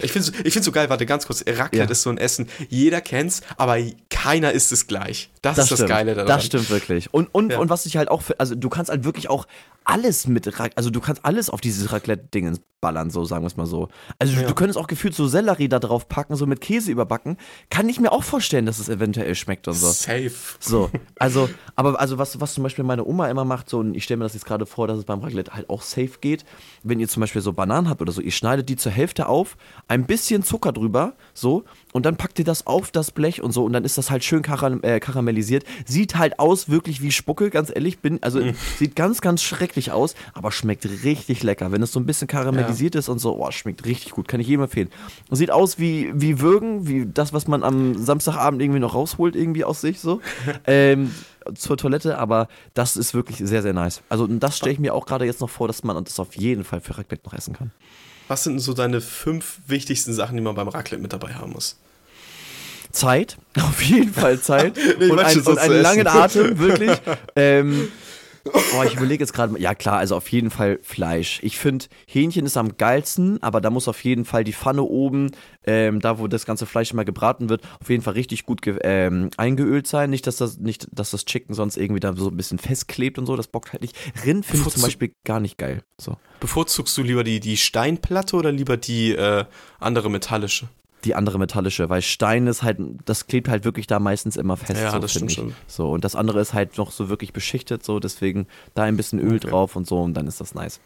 Ich finde es ich so geil, warte ganz kurz. Raclette ja. ist so ein Essen, jeder kennt's, aber keiner isst es gleich. Das, das ist stimmt. das Geile daran. Das stimmt wirklich. Und, und, ja. und was ich halt auch, für, also du kannst halt wirklich auch alles mit, also du kannst alles auf dieses Raclette-Ding ballern, so sagen wir es mal so. Also ja. du könntest auch gefühlt so Sellerie da drauf packen, so mit Käse überbacken. Kann ich mir auch vorstellen, dass es eventuell schmeckt und so. Safe. So, also, aber also was, was zum Beispiel meine Oma immer macht, so, und ich stelle mir das jetzt gerade vor, dass es beim Raclette halt auch safe geht, wenn ihr zum Beispiel so Bananen habt oder so, ihr schneidet die zur Hälfte auf, ein bisschen Zucker drüber, so, und dann packt ihr das auf das Blech und so, und dann ist das halt schön karam äh, karamellisiert. Sieht halt aus wirklich wie Spucke, ganz ehrlich, bin, also mhm. sieht ganz, ganz schrecklich aus, aber schmeckt richtig lecker. Wenn es so ein bisschen karamellisiert ja. ist und so, oh, schmeckt richtig gut, kann ich jedem empfehlen. Sieht aus wie, wie Würgen, wie das, was man am Samstagabend irgendwie noch rausholt, irgendwie aus sich so. ähm, zur Toilette, aber das ist wirklich sehr, sehr nice. Also das stelle ich mir auch gerade jetzt noch vor, dass man das auf jeden Fall für Raclette noch essen kann. Was sind so deine fünf wichtigsten Sachen, die man beim Raclette mit dabei haben muss? Zeit, auf jeden Fall Zeit und, ein, und einen langen Atem, wirklich. ähm, Oh, ich überlege jetzt gerade, ja klar, also auf jeden Fall Fleisch. Ich finde, Hähnchen ist am geilsten, aber da muss auf jeden Fall die Pfanne oben, ähm, da wo das ganze Fleisch immer gebraten wird, auf jeden Fall richtig gut ähm, eingeölt sein. Nicht dass, das, nicht, dass das Chicken sonst irgendwie da so ein bisschen festklebt und so, das bockt halt nicht. Rind finde ich zum Beispiel gar nicht geil. So. Bevorzugst du lieber die, die Steinplatte oder lieber die äh, andere metallische? Die andere metallische, weil Stein ist halt, das klebt halt wirklich da meistens immer fest. Ja, so, das stimmt ich. schon. So, und das andere ist halt noch so wirklich beschichtet, so, deswegen da ein bisschen Öl Okay. drauf und so und dann ist das nice.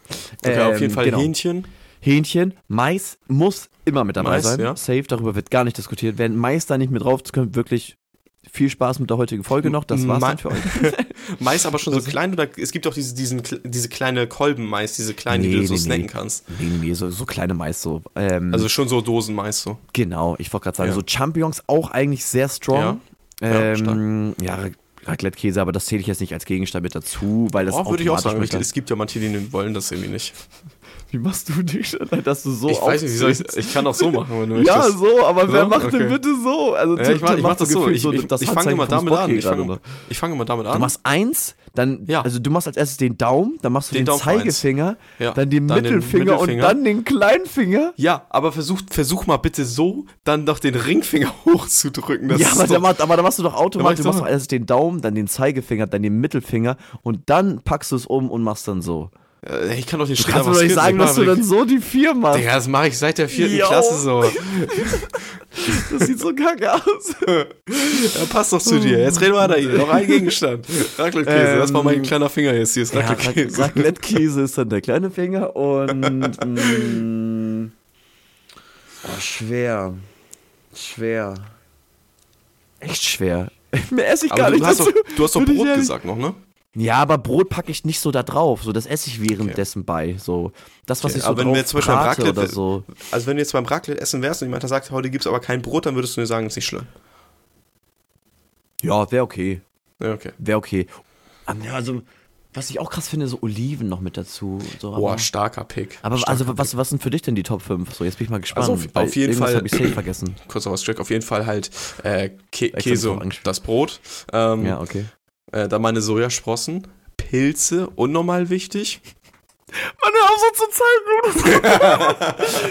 Okay, auf jeden Ähm, Fall genau. Hähnchen. Hähnchen, Mais muss immer mit dabei Mais, sein. ja. Safe, darüber wird gar nicht diskutiert. Wenn Mais da nicht mit drauf kommt, wirklich viel Spaß mit der heutigen Folge noch. Das war's Ma- dann für euch. Mais aber schon so klein oder es gibt auch diese, diesen, diese kleine Kolben-Mais, diese kleinen, die Nee, du so nee, snacken nee. kannst. Nee, nee, so, so kleine Mais so. Ähm, Also schon so Dosen-Mais so. genau, ich wollte gerade sagen, Ja. so Champignons auch eigentlich sehr strong. Ja. Ja, ähm, ja, Raclette-Käse, aber das zähle ich jetzt nicht als Gegenstand mit dazu, weil das Oh, würde ich auch sagen. es gibt ja manche, die wollen das irgendwie nicht. Wie machst du dich, dass du so ich weiß nicht, ich, ich kann auch so machen, wenn du Ja, möchtest. so, aber wer macht denn Okay. bitte so? Also, Ja, ich mach, ich mach macht so das so. Ich, ich, das ich fange immer damit an. Ich fange ich fang immer damit Du an. machst eins, dann, Ja. also du machst als erstes den Daumen, dann machst du Den den. Zeigefinger, Ja. dann den Dann den Mittelfinger, und Mittelfinger. dann den Kleinfinger. Ja, aber versuch, versuch mal bitte so, dann noch den Ringfinger hochzudrücken. Das ja, aber, doch- da macht, aber da machst du doch automatisch, ich du machst doch erst den Daumen, dann den Zeigefinger, dann den Mittelfinger und dann packst du es um und machst dann so. Äh, ich kann doch den Du Schritt kannst mir doch nicht sagen, dass du dann so die vier machst. Digga, das mache ich seit der vierten Jo. Klasse so. Das sieht so kacke aus. Ja, passt doch zu dir. Jetzt reden wir weiter hier. Noch ein Gegenstand. Raclette-Käse. das war mein Ähm, kleiner Finger jetzt. Hier ist Ja, Raclette-Käse. Rac- Raclette-Käse ist dann der kleine Finger und mm, oh, schwer. Schwer. Echt schwer. Mehr esse ich gar aber du nicht hast, doch, du hast doch Brot gesagt noch, ne? Ja, aber Brot packe ich nicht so da drauf. So, das esse ich währenddessen bei. So, das, was Okay, ich so aber wenn drauf wir jetzt zum Beispiel Raclette- oder so. Also wenn du jetzt beim Raclette essen wärst und jemand sagt, heute gibt's aber kein Brot, dann würdest du mir sagen, ist nicht schlimm. Ja, wäre okay. Ja, okay. Wäre okay. Also, was ich auch krass finde, so Oliven noch mit dazu. So, Boah, starker Pick. aber starker also, was, was sind für dich denn die Top 5? So, jetzt bin ich mal gespannt. Also auf- auf jeden Fall- habe ich safe vergessen. kurz auf Track, auf jeden Fall halt äh, Extra Käse das Brot. Ähm, Ja, okay. Äh, dann meine Sojasprossen, Pilze, unnormal wichtig. Mann, hör auf so zu zeigen.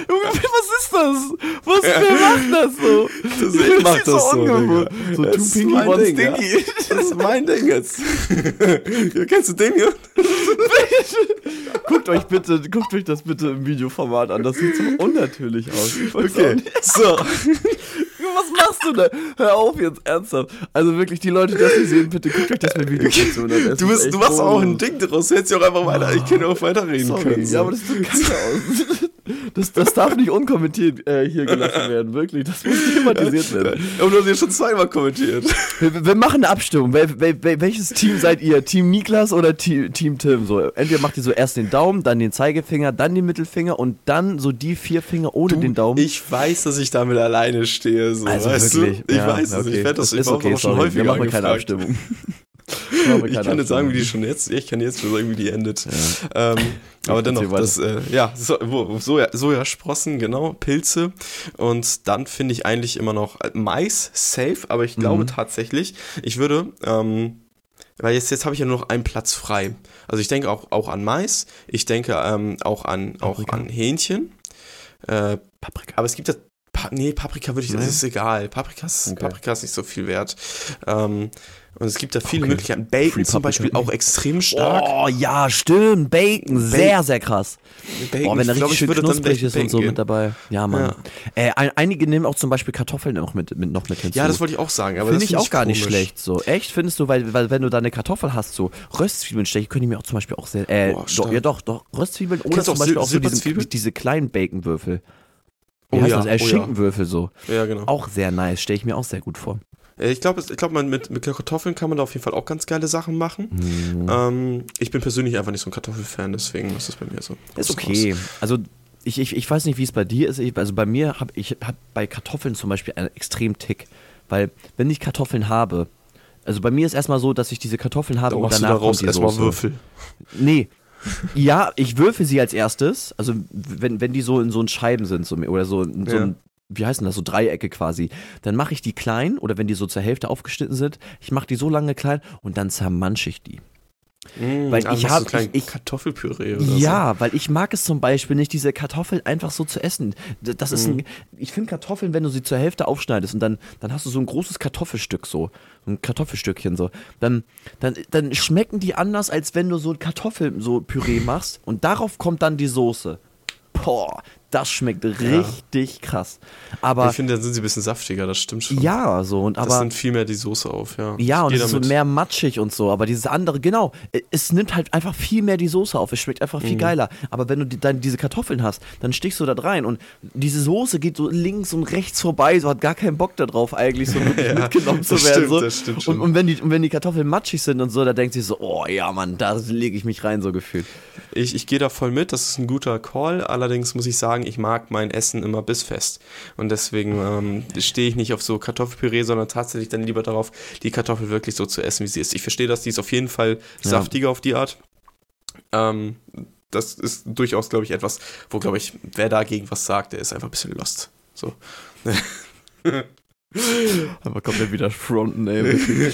Junge, was ist das? Was, wer macht das so? Das, ich mach sieht das so, ungewohnt. Digga. So Das ist pinky, mein Ding, ja. stinky. Das ist mein Ding jetzt. ja, kennst du den hier? Guckt euch bitte, guckt euch das bitte im Videoformat an. Das sieht so unnatürlich aus. Ich Okay, so. Was machst du da? Hör auf jetzt, ernsthaft. Also wirklich, die Leute, die das nicht sehen, bitte guckt euch das mal Video an. Das Du, ist bist, du machst auch ein. Ding draus. Hättest ja auch einfach weiter, ich könnte auch weiterreden Sorry, können. So. ja, aber das sieht kacke aus. Das, das darf nicht unkommentiert äh, hier gelassen werden, wirklich. Das muss thematisiert werden. Aber du hast jetzt schon zweimal kommentiert. Wir, wir machen eine Abstimmung. Wel, wel, wel, welches Team seid ihr? Team Niklas oder Team, Team Tim? So, entweder macht ihr so erst den Daumen, dann den Zeigefinger, dann den Mittelfinger und dann so die vier Finger ohne den Daumen. Ich weiß, dass ich damit alleine stehe. So, also weißt wirklich. Du? Ich ja, weiß es. okay. Ich werde das, ist ich war okay, auch schon sorry. häufiger Wir machen keine. Abstimmung. Ich kann nicht sagen, wie die schon jetzt, ich kann jetzt schon sagen, wie die endet. Ähm, aber dennoch, das, äh, ja, so, wo- Soja, Sojasprossen, genau, Pilze. Und dann finde ich eigentlich immer noch äh, Mais safe, aber ich Mhm. glaube tatsächlich, ich würde, ähm, weil jetzt, jetzt habe ich ja nur noch einen Platz frei. Also ich denke auch, auch an Mais, ich denke ähm, auch, an, auch Paprika. an Hähnchen. Äh, Paprika. aber es gibt ja. Pa nee, Paprika würde ich. Das ist egal. Paprika ist, Okay. Paprika ist nicht so viel wert. Ähm, und es gibt da viele Okay. Möglichkeiten. Bacon zum. Beispiel auch extrem stark. Oh ja, stimmt. Bacon, sehr, sehr krass. Bacon, Oh, wenn da ich glaub, richtig ich schön knusprig ist und so gehen. mit dabei. Ja, Mann. Ja. Äh, ein, einige nehmen auch zum Beispiel Kartoffeln noch mit, mit, noch mit hinzu. Ja, das wollte ich auch sagen. Finde das ich find auch gar nicht schlecht so. Echt, findest du, weil, weil wenn du da eine Kartoffel hast, so Röstzwiebeln stechen, können die mir auch zum Beispiel auch sehr. Äh, Boah, doch, ja doch, doch, Röstzwiebeln oder zum auch Beispiel auch so diese, diese kleinen Baconwürfel. Wie Oh heißt ja, das? Äh, oh. Schinkenwürfel so. Ja, genau. Auch sehr nice, stelle ich mir auch sehr gut vor. Äh, Ich glaube, ich glaub, man mit, mit Kartoffeln kann man da auf jeden Fall auch ganz geile Sachen machen. Mhm. Ähm, ich bin persönlich einfach nicht so ein Kartoffelfan, deswegen ist das bei mir so. Ist Raus. okay. Also ich, ich, ich weiß nicht, wie es bei dir ist. Ich, also bei mir habe ich hab bei Kartoffeln zum Beispiel einen extrem Tick. Weil wenn ich Kartoffeln habe, also bei mir ist erstmal so, dass ich diese Kartoffeln habe Da und machst du danach daraus kommt die erstmal. Würfel. Nee. Ja, ich würfe sie als erstes. Also wenn, wenn die so in so in Scheiben sind so, oder so, in so Ja. ein, wie heißen das, so Dreiecke quasi. Dann mache ich die klein oder wenn die so zur Hälfte aufgeschnitten sind, ich mache die so lange klein und dann zermansche ich die. Mm, Weil ich machst hab- du klein ich- ich- Kartoffelpüree oder Ja, weil ich mag es zum Beispiel nicht, diese Kartoffeln einfach so zu essen. Das ist ein, ich finde Kartoffeln, wenn du sie zur Hälfte aufschneidest und dann, dann hast du so ein großes Kartoffelstück so, ein Kartoffelstückchen so, dann, dann, dann schmecken die anders, als wenn du so Kartoffeln so Püree machst und darauf kommt dann die Soße. Boah, das schmeckt richtig ja. krass. Aber ich finde, dann sind sie ein bisschen saftiger, das stimmt schon. Ja, so und aber das nimmt viel mehr die Soße auf, ja. Ja, und es ist so mehr matschig und so, aber dieses andere, genau, es nimmt halt einfach viel mehr die Soße auf. Es schmeckt einfach viel mhm. geiler. Aber wenn du die, dann diese Kartoffeln hast, dann stichst du da rein und diese Soße geht so links und rechts vorbei, so hat gar keinen Bock darauf eigentlich so ja, mitgenommen zu werden. Stimmt, so. Das stimmt schon. Und, und, wenn die, und wenn die Kartoffeln matschig sind und so, da denkt sich so, oh ja, Mann, da lege ich mich rein, so gefühlt. Ich, ich gehe da voll mit, das ist ein guter Call. Allerdings muss ich sagen, ich mag mein Essen immer bissfest. Und deswegen ähm, stehe ich nicht auf so Kartoffelpüree, sondern tatsächlich dann lieber darauf, die Kartoffel wirklich so zu essen, wie sie ist. Ich verstehe das, die ist auf jeden Fall saftiger ja. auf die Art. Ähm, das ist durchaus, glaube ich, etwas, wo, glaube ich, wer dagegen was sagt, der ist einfach ein bisschen lost. So. Aber komplett wieder fronten, ey.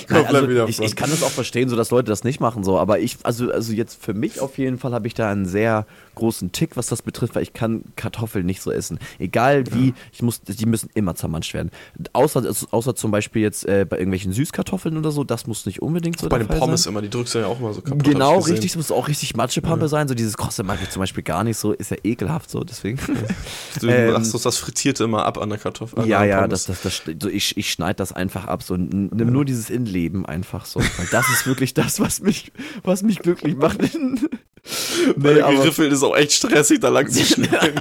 Nein, also wieder ich, ich, kann das auch verstehen, so dass Leute das nicht machen, so. Aber ich, also, also jetzt für mich auf jeden Fall habe ich da einen sehr großen Tick, was das betrifft, weil ich kann Kartoffeln nicht so essen. Egal wie, ja. ich muss, die müssen immer zermanscht werden. Außer, außer zum Beispiel jetzt äh, bei irgendwelchen Süßkartoffeln oder so, das muss nicht unbedingt so Bei den Pommes sein. immer, die drückst du ja auch mal so kaputt. Genau, richtig, es muss auch richtig Matschepampe ja. sein. So dieses Krosse mag ich zum Beispiel gar nicht so, ist ja ekelhaft so, deswegen. Du ähm, machst das Frittierte immer ab an der Kartoffel. Ja, ja, das, das, das, so ich, ich schneide das einfach ab, so nimm ja. nur dieses Innenleben einfach so. Weil das ist wirklich das, was mich, was mich glücklich macht. nee, aber Griffel ist auch echt stressig, da lang zu schneiden.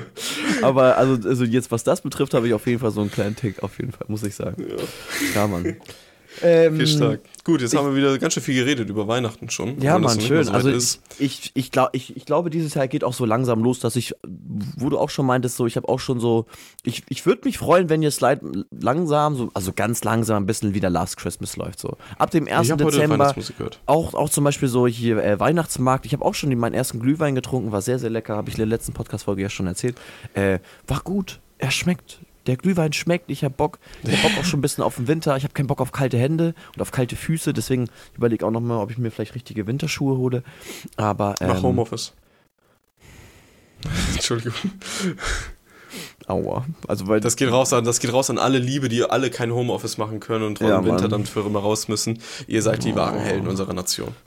aber also, also jetzt, was das betrifft, habe ich auf jeden Fall so einen kleinen Tick, auf jeden Fall, muss ich sagen. Ja, ja Mann. Ähm, Viel stark. Gut, jetzt ich, haben wir wieder ganz schön viel geredet über Weihnachten schon. Ja, Mann, schön. So also ich, ich, ich, glaub, ich, ich glaube, dieses Jahr geht auch so langsam los, dass ich, wo du auch schon meintest, so, ich habe auch schon so, ich, ich würde mich freuen, wenn jetzt langsam, so, also ganz langsam ein bisschen wieder Last Christmas läuft. So. Ab dem 1. Dezember. Auch, auch zum Beispiel so hier äh, Weihnachtsmarkt. Ich habe auch schon meinen ersten Glühwein getrunken, war sehr, sehr lecker, habe ich in der letzten Podcast-Folge ja schon erzählt. Äh, war gut. Er schmeckt der Glühwein schmeckt, ich habe Bock, ich habe Bock auch schon ein bisschen auf den Winter, ich habe keinen Bock auf kalte Hände und auf kalte Füße, deswegen überlege ich auch nochmal, ob ich mir vielleicht richtige Winterschuhe hole. Aber ähm, Mach Homeoffice. Entschuldigung. Aua. Also weil das geht raus an, das geht raus an alle Liebe, die alle kein Homeoffice machen können und ja, im Winter dann für immer raus müssen. Ihr seid die oh. wahren Helden unserer Nation.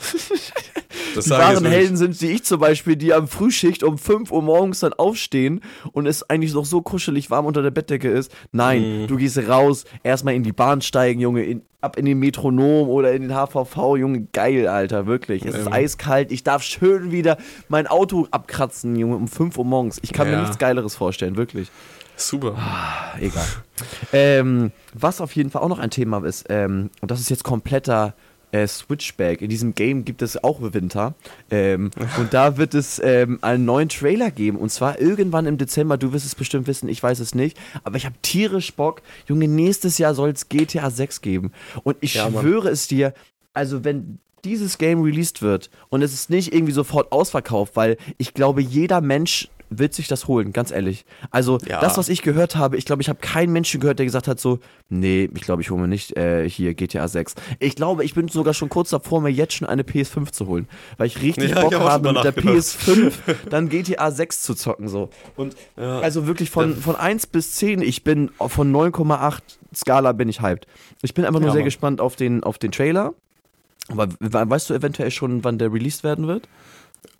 Das die wahren Helden sind wie ich zum Beispiel, die am Frühschicht um 5 Uhr morgens dann aufstehen und es eigentlich noch so kuschelig warm unter der Bettdecke ist. Nein, mhm. du gehst raus, erstmal in die Bahn steigen, Junge, in, ab in den Metronom oder in den HVV, Junge, geil, Alter, wirklich. Es ist eiskalt, ich darf schön wieder mein Auto abkratzen, Junge, um 5 Uhr morgens. Ich kann ja. mir nichts Geileres vorstellen, wirklich. Super. Ah, egal. ähm, was auf jeden Fall auch noch ein Thema ist, ähm, und das ist jetzt kompletter äh, Switchback. In diesem Game gibt es auch Winter. Ähm, und da wird es ähm, einen neuen Trailer geben. Und zwar irgendwann im Dezember. Du wirst es bestimmt wissen, ich weiß es nicht. Aber ich habe tierisch Bock. Junge, nächstes Jahr soll es GTA 6 geben. Und ich ja, schwöre es dir, also wenn dieses Game released wird und es ist nicht irgendwie sofort ausverkauft, weil ich glaube, jeder Mensch wird sich das holen, ganz ehrlich. Also, ja. das, was ich gehört habe, ich glaube, ich habe keinen Menschen gehört, der gesagt hat so, nee, ich glaube, ich hole mir nicht äh, hier GTA 6. Ich glaube, ich bin sogar schon kurz davor, mir jetzt schon eine PS5 zu holen, weil ich richtig ja, Bock ich habe, mit der PS5 dann GTA 6 zu zocken, so. Und ja. also wirklich von, von 1 bis 10, ich bin von 9,8 Skala bin ich hyped. Ich bin einfach nur sehr gespannt auf den, auf den Trailer. Aber weißt du eventuell schon, wann der released werden wird?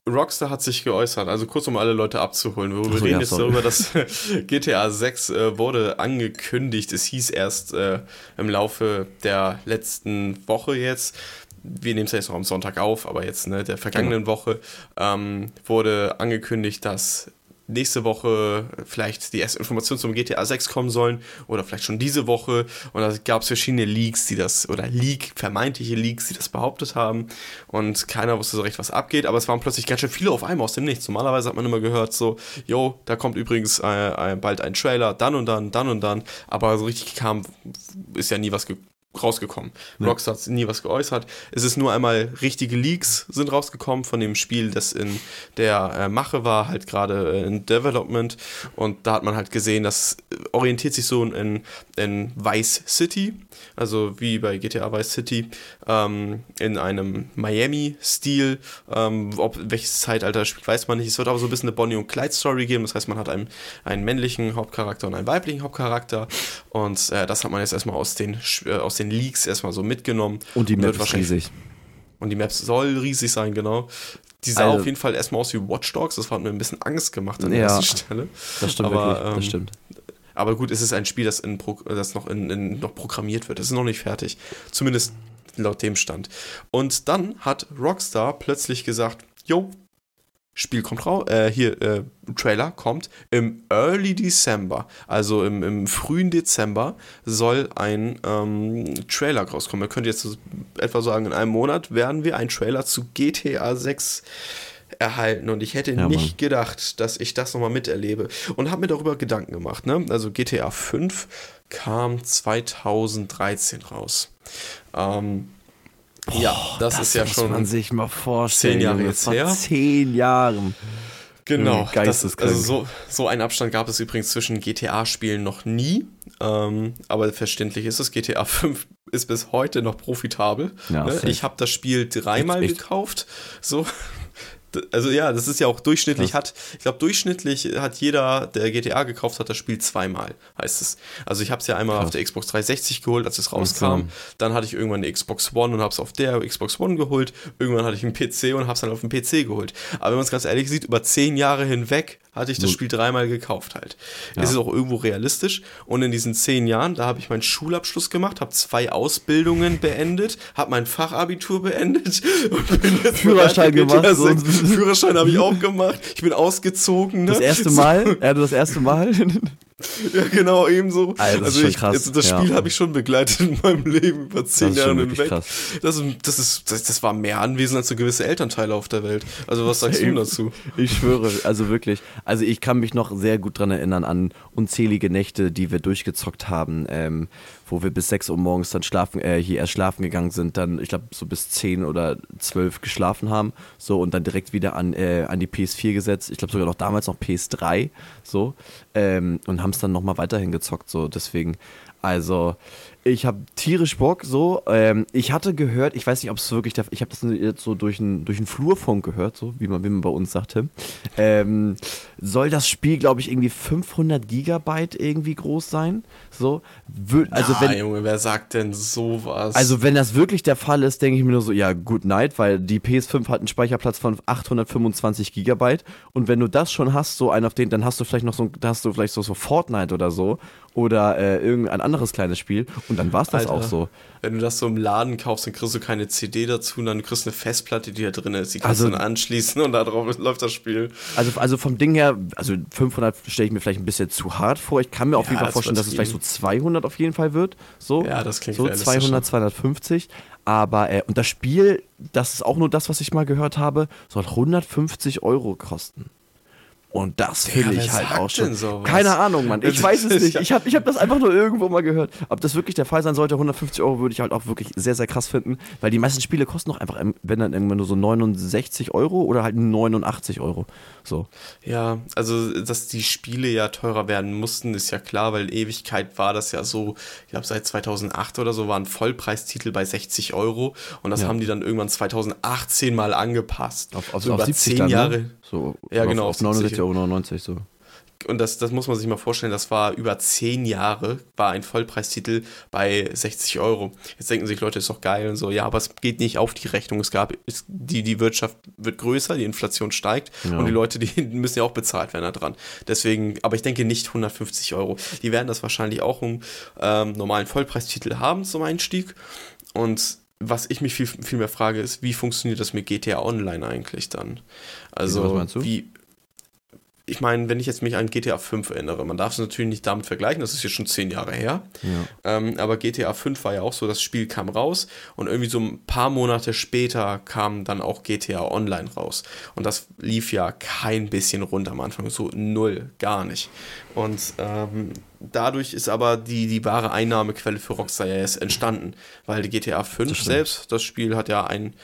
Rockstar hat sich geäußert, also kurz um alle Leute abzuholen. Wir reden ja, jetzt darüber, dass GTA 6 äh, wurde angekündigt. Es hieß erst äh, im Laufe der letzten Woche jetzt, wir nehmen es ja jetzt noch am Sonntag auf, aber jetzt ne, der vergangenen genau. Woche ähm, wurde angekündigt, dass nächste Woche vielleicht die erste Information zum GTA 6 kommen sollen oder vielleicht schon diese Woche. Und da gab es verschiedene Leaks, die das, oder Leak, vermeintliche Leaks, die das behauptet haben. Und keiner wusste so recht, was abgeht. Aber es waren plötzlich ganz schön viele auf einmal aus dem Nichts. Normalerweise hat man immer gehört, so, yo, da kommt übrigens äh, äh, bald ein Trailer, dann und dann, dann und dann. Aber so richtig kam, ist ja nie was gekommen rausgekommen. Ja. Rockstar hat nie was geäußert. Es ist nur einmal richtige Leaks sind rausgekommen von dem Spiel, das in der äh, Mache war, halt gerade äh, in Development. Und da hat man halt gesehen, das orientiert sich so in, in Vice City, also wie bei GTA Vice City, ähm, in einem Miami-Stil. Ähm, ob welches Zeitalter spielt, weiß man nicht. Es wird aber so ein bisschen eine Bonnie und Clyde-Story geben. Das heißt, man hat einen, einen männlichen Hauptcharakter und einen weiblichen Hauptcharakter. Und äh, das hat man jetzt erstmal aus den, äh, aus den Leaks erstmal so mitgenommen. Und die Map ist riesig. Und die Map soll riesig sein, genau. die sah also, auf jeden Fall erstmal aus wie Watch Dogs. Das hat mir ein bisschen Angst gemacht an der ja, ersten Stelle. Das stimmt aber, wirklich, das ähm, stimmt. Aber gut, es ist ein Spiel, das, in, das noch, in, in, noch programmiert wird. Es ist noch nicht fertig. Zumindest laut dem Stand. Und dann hat Rockstar plötzlich gesagt, jo, Spiel kommt raus, äh, hier, äh, Trailer kommt im Early December, also im, im frühen Dezember soll ein ähm, Trailer rauskommen. Man könnte jetzt etwa sagen, in einem Monat werden wir einen Trailer zu GTA 6 erhalten und ich hätte ja, nicht gedacht, dass ich das nochmal miterlebe und habe mir darüber Gedanken gemacht. Ne? Also GTA 5 kam 2013 raus. Ähm, Boah, ja, das, das, ist ja schon. man sich mal vorstellen. Zehn Jahre jetzt her. Zehn Jahren. Genau, das, also so, so einen Abstand gab es übrigens zwischen GTA-Spielen noch nie. Ähm, aber verständlich ist es, GTA 5 ist bis heute noch profitabel. Ja, ne? Ich habe das Spiel dreimal gekauft. So, also ja, das ist ja auch durchschnittlich Krass. hat, ich glaube durchschnittlich hat jeder, der GTA gekauft hat, das Spiel zweimal, heißt es. Also ich habe es ja einmal Krass. auf der Xbox 360 geholt, als es rauskam. Dann hatte ich irgendwann eine Xbox One und habe es auf der Xbox One geholt. Irgendwann hatte ich einen PC und habe es dann auf dem PC geholt. Aber wenn man es ganz ehrlich sieht, über zehn Jahre hinweg hatte ich das Spiel dreimal gekauft halt. Ja. Es ist auch irgendwo realistisch. Und in diesen zehn Jahren, da habe ich meinen Schulabschluss gemacht, habe zwei Ausbildungen beendet, habe mein Fachabitur beendet und bin jetzt Führerschein gemacht. Führerschein habe ich auch gemacht. Ich bin ausgezogen. Ne? Das erste Mal? Ja, das erste Mal? Ja, genau, ebenso. Also, das, also ich, also das Spiel ja. habe ich schon begleitet in meinem Leben über zehn Jahre hinweg. Das, das, ist, das, das war mehr anwesend als so gewisse Elternteile auf der Welt. Also was sagst du dazu? Ich schwöre, also wirklich. Also ich kann mich noch sehr gut dran erinnern an unzählige Nächte, die wir durchgezockt haben. Ähm, wo wir bis 6 Uhr morgens dann schlafen, äh, hier erst schlafen gegangen sind, dann, ich glaube, so bis 10 oder 12 geschlafen haben, so und dann direkt wieder an, äh, an die PS4 gesetzt. Ich glaube sogar noch damals noch PS3, so, ähm, und haben es dann nochmal weiterhin gezockt, so, deswegen, also, ich habe tierisch Bock, so. Ähm, ich hatte gehört, ich weiß nicht, ob es wirklich, der, ich habe das jetzt so durch einen durch Flurfunk gehört, so wie man, wie man bei uns sagte. Ähm, soll das Spiel, glaube ich, irgendwie 500 Gigabyte irgendwie groß sein? So, Wür also Na, wenn, Junge, wer sagt denn sowas? Also wenn das wirklich der Fall ist, denke ich mir nur so, ja, good night, weil die PS5 hat einen Speicherplatz von 825 Gigabyte und wenn du das schon hast, so einen auf den, dann hast du vielleicht noch so, da hast du vielleicht so, so Fortnite oder so oder äh, irgendein anderes kleines Spiel und dann war es das Alter, auch so. Wenn du das so im Laden kaufst, dann kriegst du keine CD dazu und dann kriegst du eine Festplatte, die da drin ist. Die kannst also, du dann anschließen und darauf läuft das Spiel. Also, also vom Ding her, also 500 stelle ich mir vielleicht ein bisschen zu hart vor. Ich kann mir auf ja, jeden Fall vorstellen, dass es vielleicht so 200 auf jeden Fall wird. So, ja, das klingt So 200, 250. Aber, äh, und das Spiel, das ist auch nur das, was ich mal gehört habe, soll 150 Euro kosten. Und das finde ich halt auch schon. Keine Ahnung, Mann. Ich weiß es nicht. Ich habe ich hab das einfach nur irgendwo mal gehört. Ob das wirklich der Fall sein sollte, 150 Euro würde ich halt auch wirklich sehr, sehr krass finden. Weil die meisten Spiele kosten doch einfach, wenn dann irgendwann nur so 69 Euro oder halt 89 Euro. So. Ja, also, dass die Spiele ja teurer werden mussten, ist ja klar, weil Ewigkeit war das ja so, ich glaube, seit 2008 oder so waren Vollpreistitel bei 60 Euro. Und das ja. haben die dann irgendwann 2018 mal angepasst. Auf, auf, so auf über 10 dann, ne? Jahre. Ne? So, ja, genau. Auf, auf 69,99 Euro so. Und das, das muss man sich mal vorstellen, das war über zehn Jahre, war ein Vollpreistitel bei 60 Euro. Jetzt denken sich Leute, ist doch geil und so, ja, aber es geht nicht auf die Rechnung. Es gab, es, die, die Wirtschaft wird größer, die Inflation steigt ja. und die Leute, die müssen ja auch bezahlt werden da dran. Deswegen, aber ich denke nicht 150 Euro. Die werden das wahrscheinlich auch um ähm, normalen Vollpreistitel haben zum Einstieg. Und was ich mich viel, viel mehr frage, ist, wie funktioniert das mit GTA Online eigentlich dann? Also, wie, ich meine, wenn ich jetzt mich an GTA 5 erinnere, man darf es natürlich nicht damit vergleichen, das ist jetzt schon zehn Jahre her. Ja. Ähm, aber GTA 5 war ja auch so, das Spiel kam raus und irgendwie so ein paar Monate später kam dann auch GTA Online raus. Und das lief ja kein bisschen rund am Anfang, so null, gar nicht. Und ähm, dadurch ist aber die, die wahre Einnahmequelle für Rockstar ja erst entstanden, weil die GTA 5 das selbst, das Spiel hat ja ein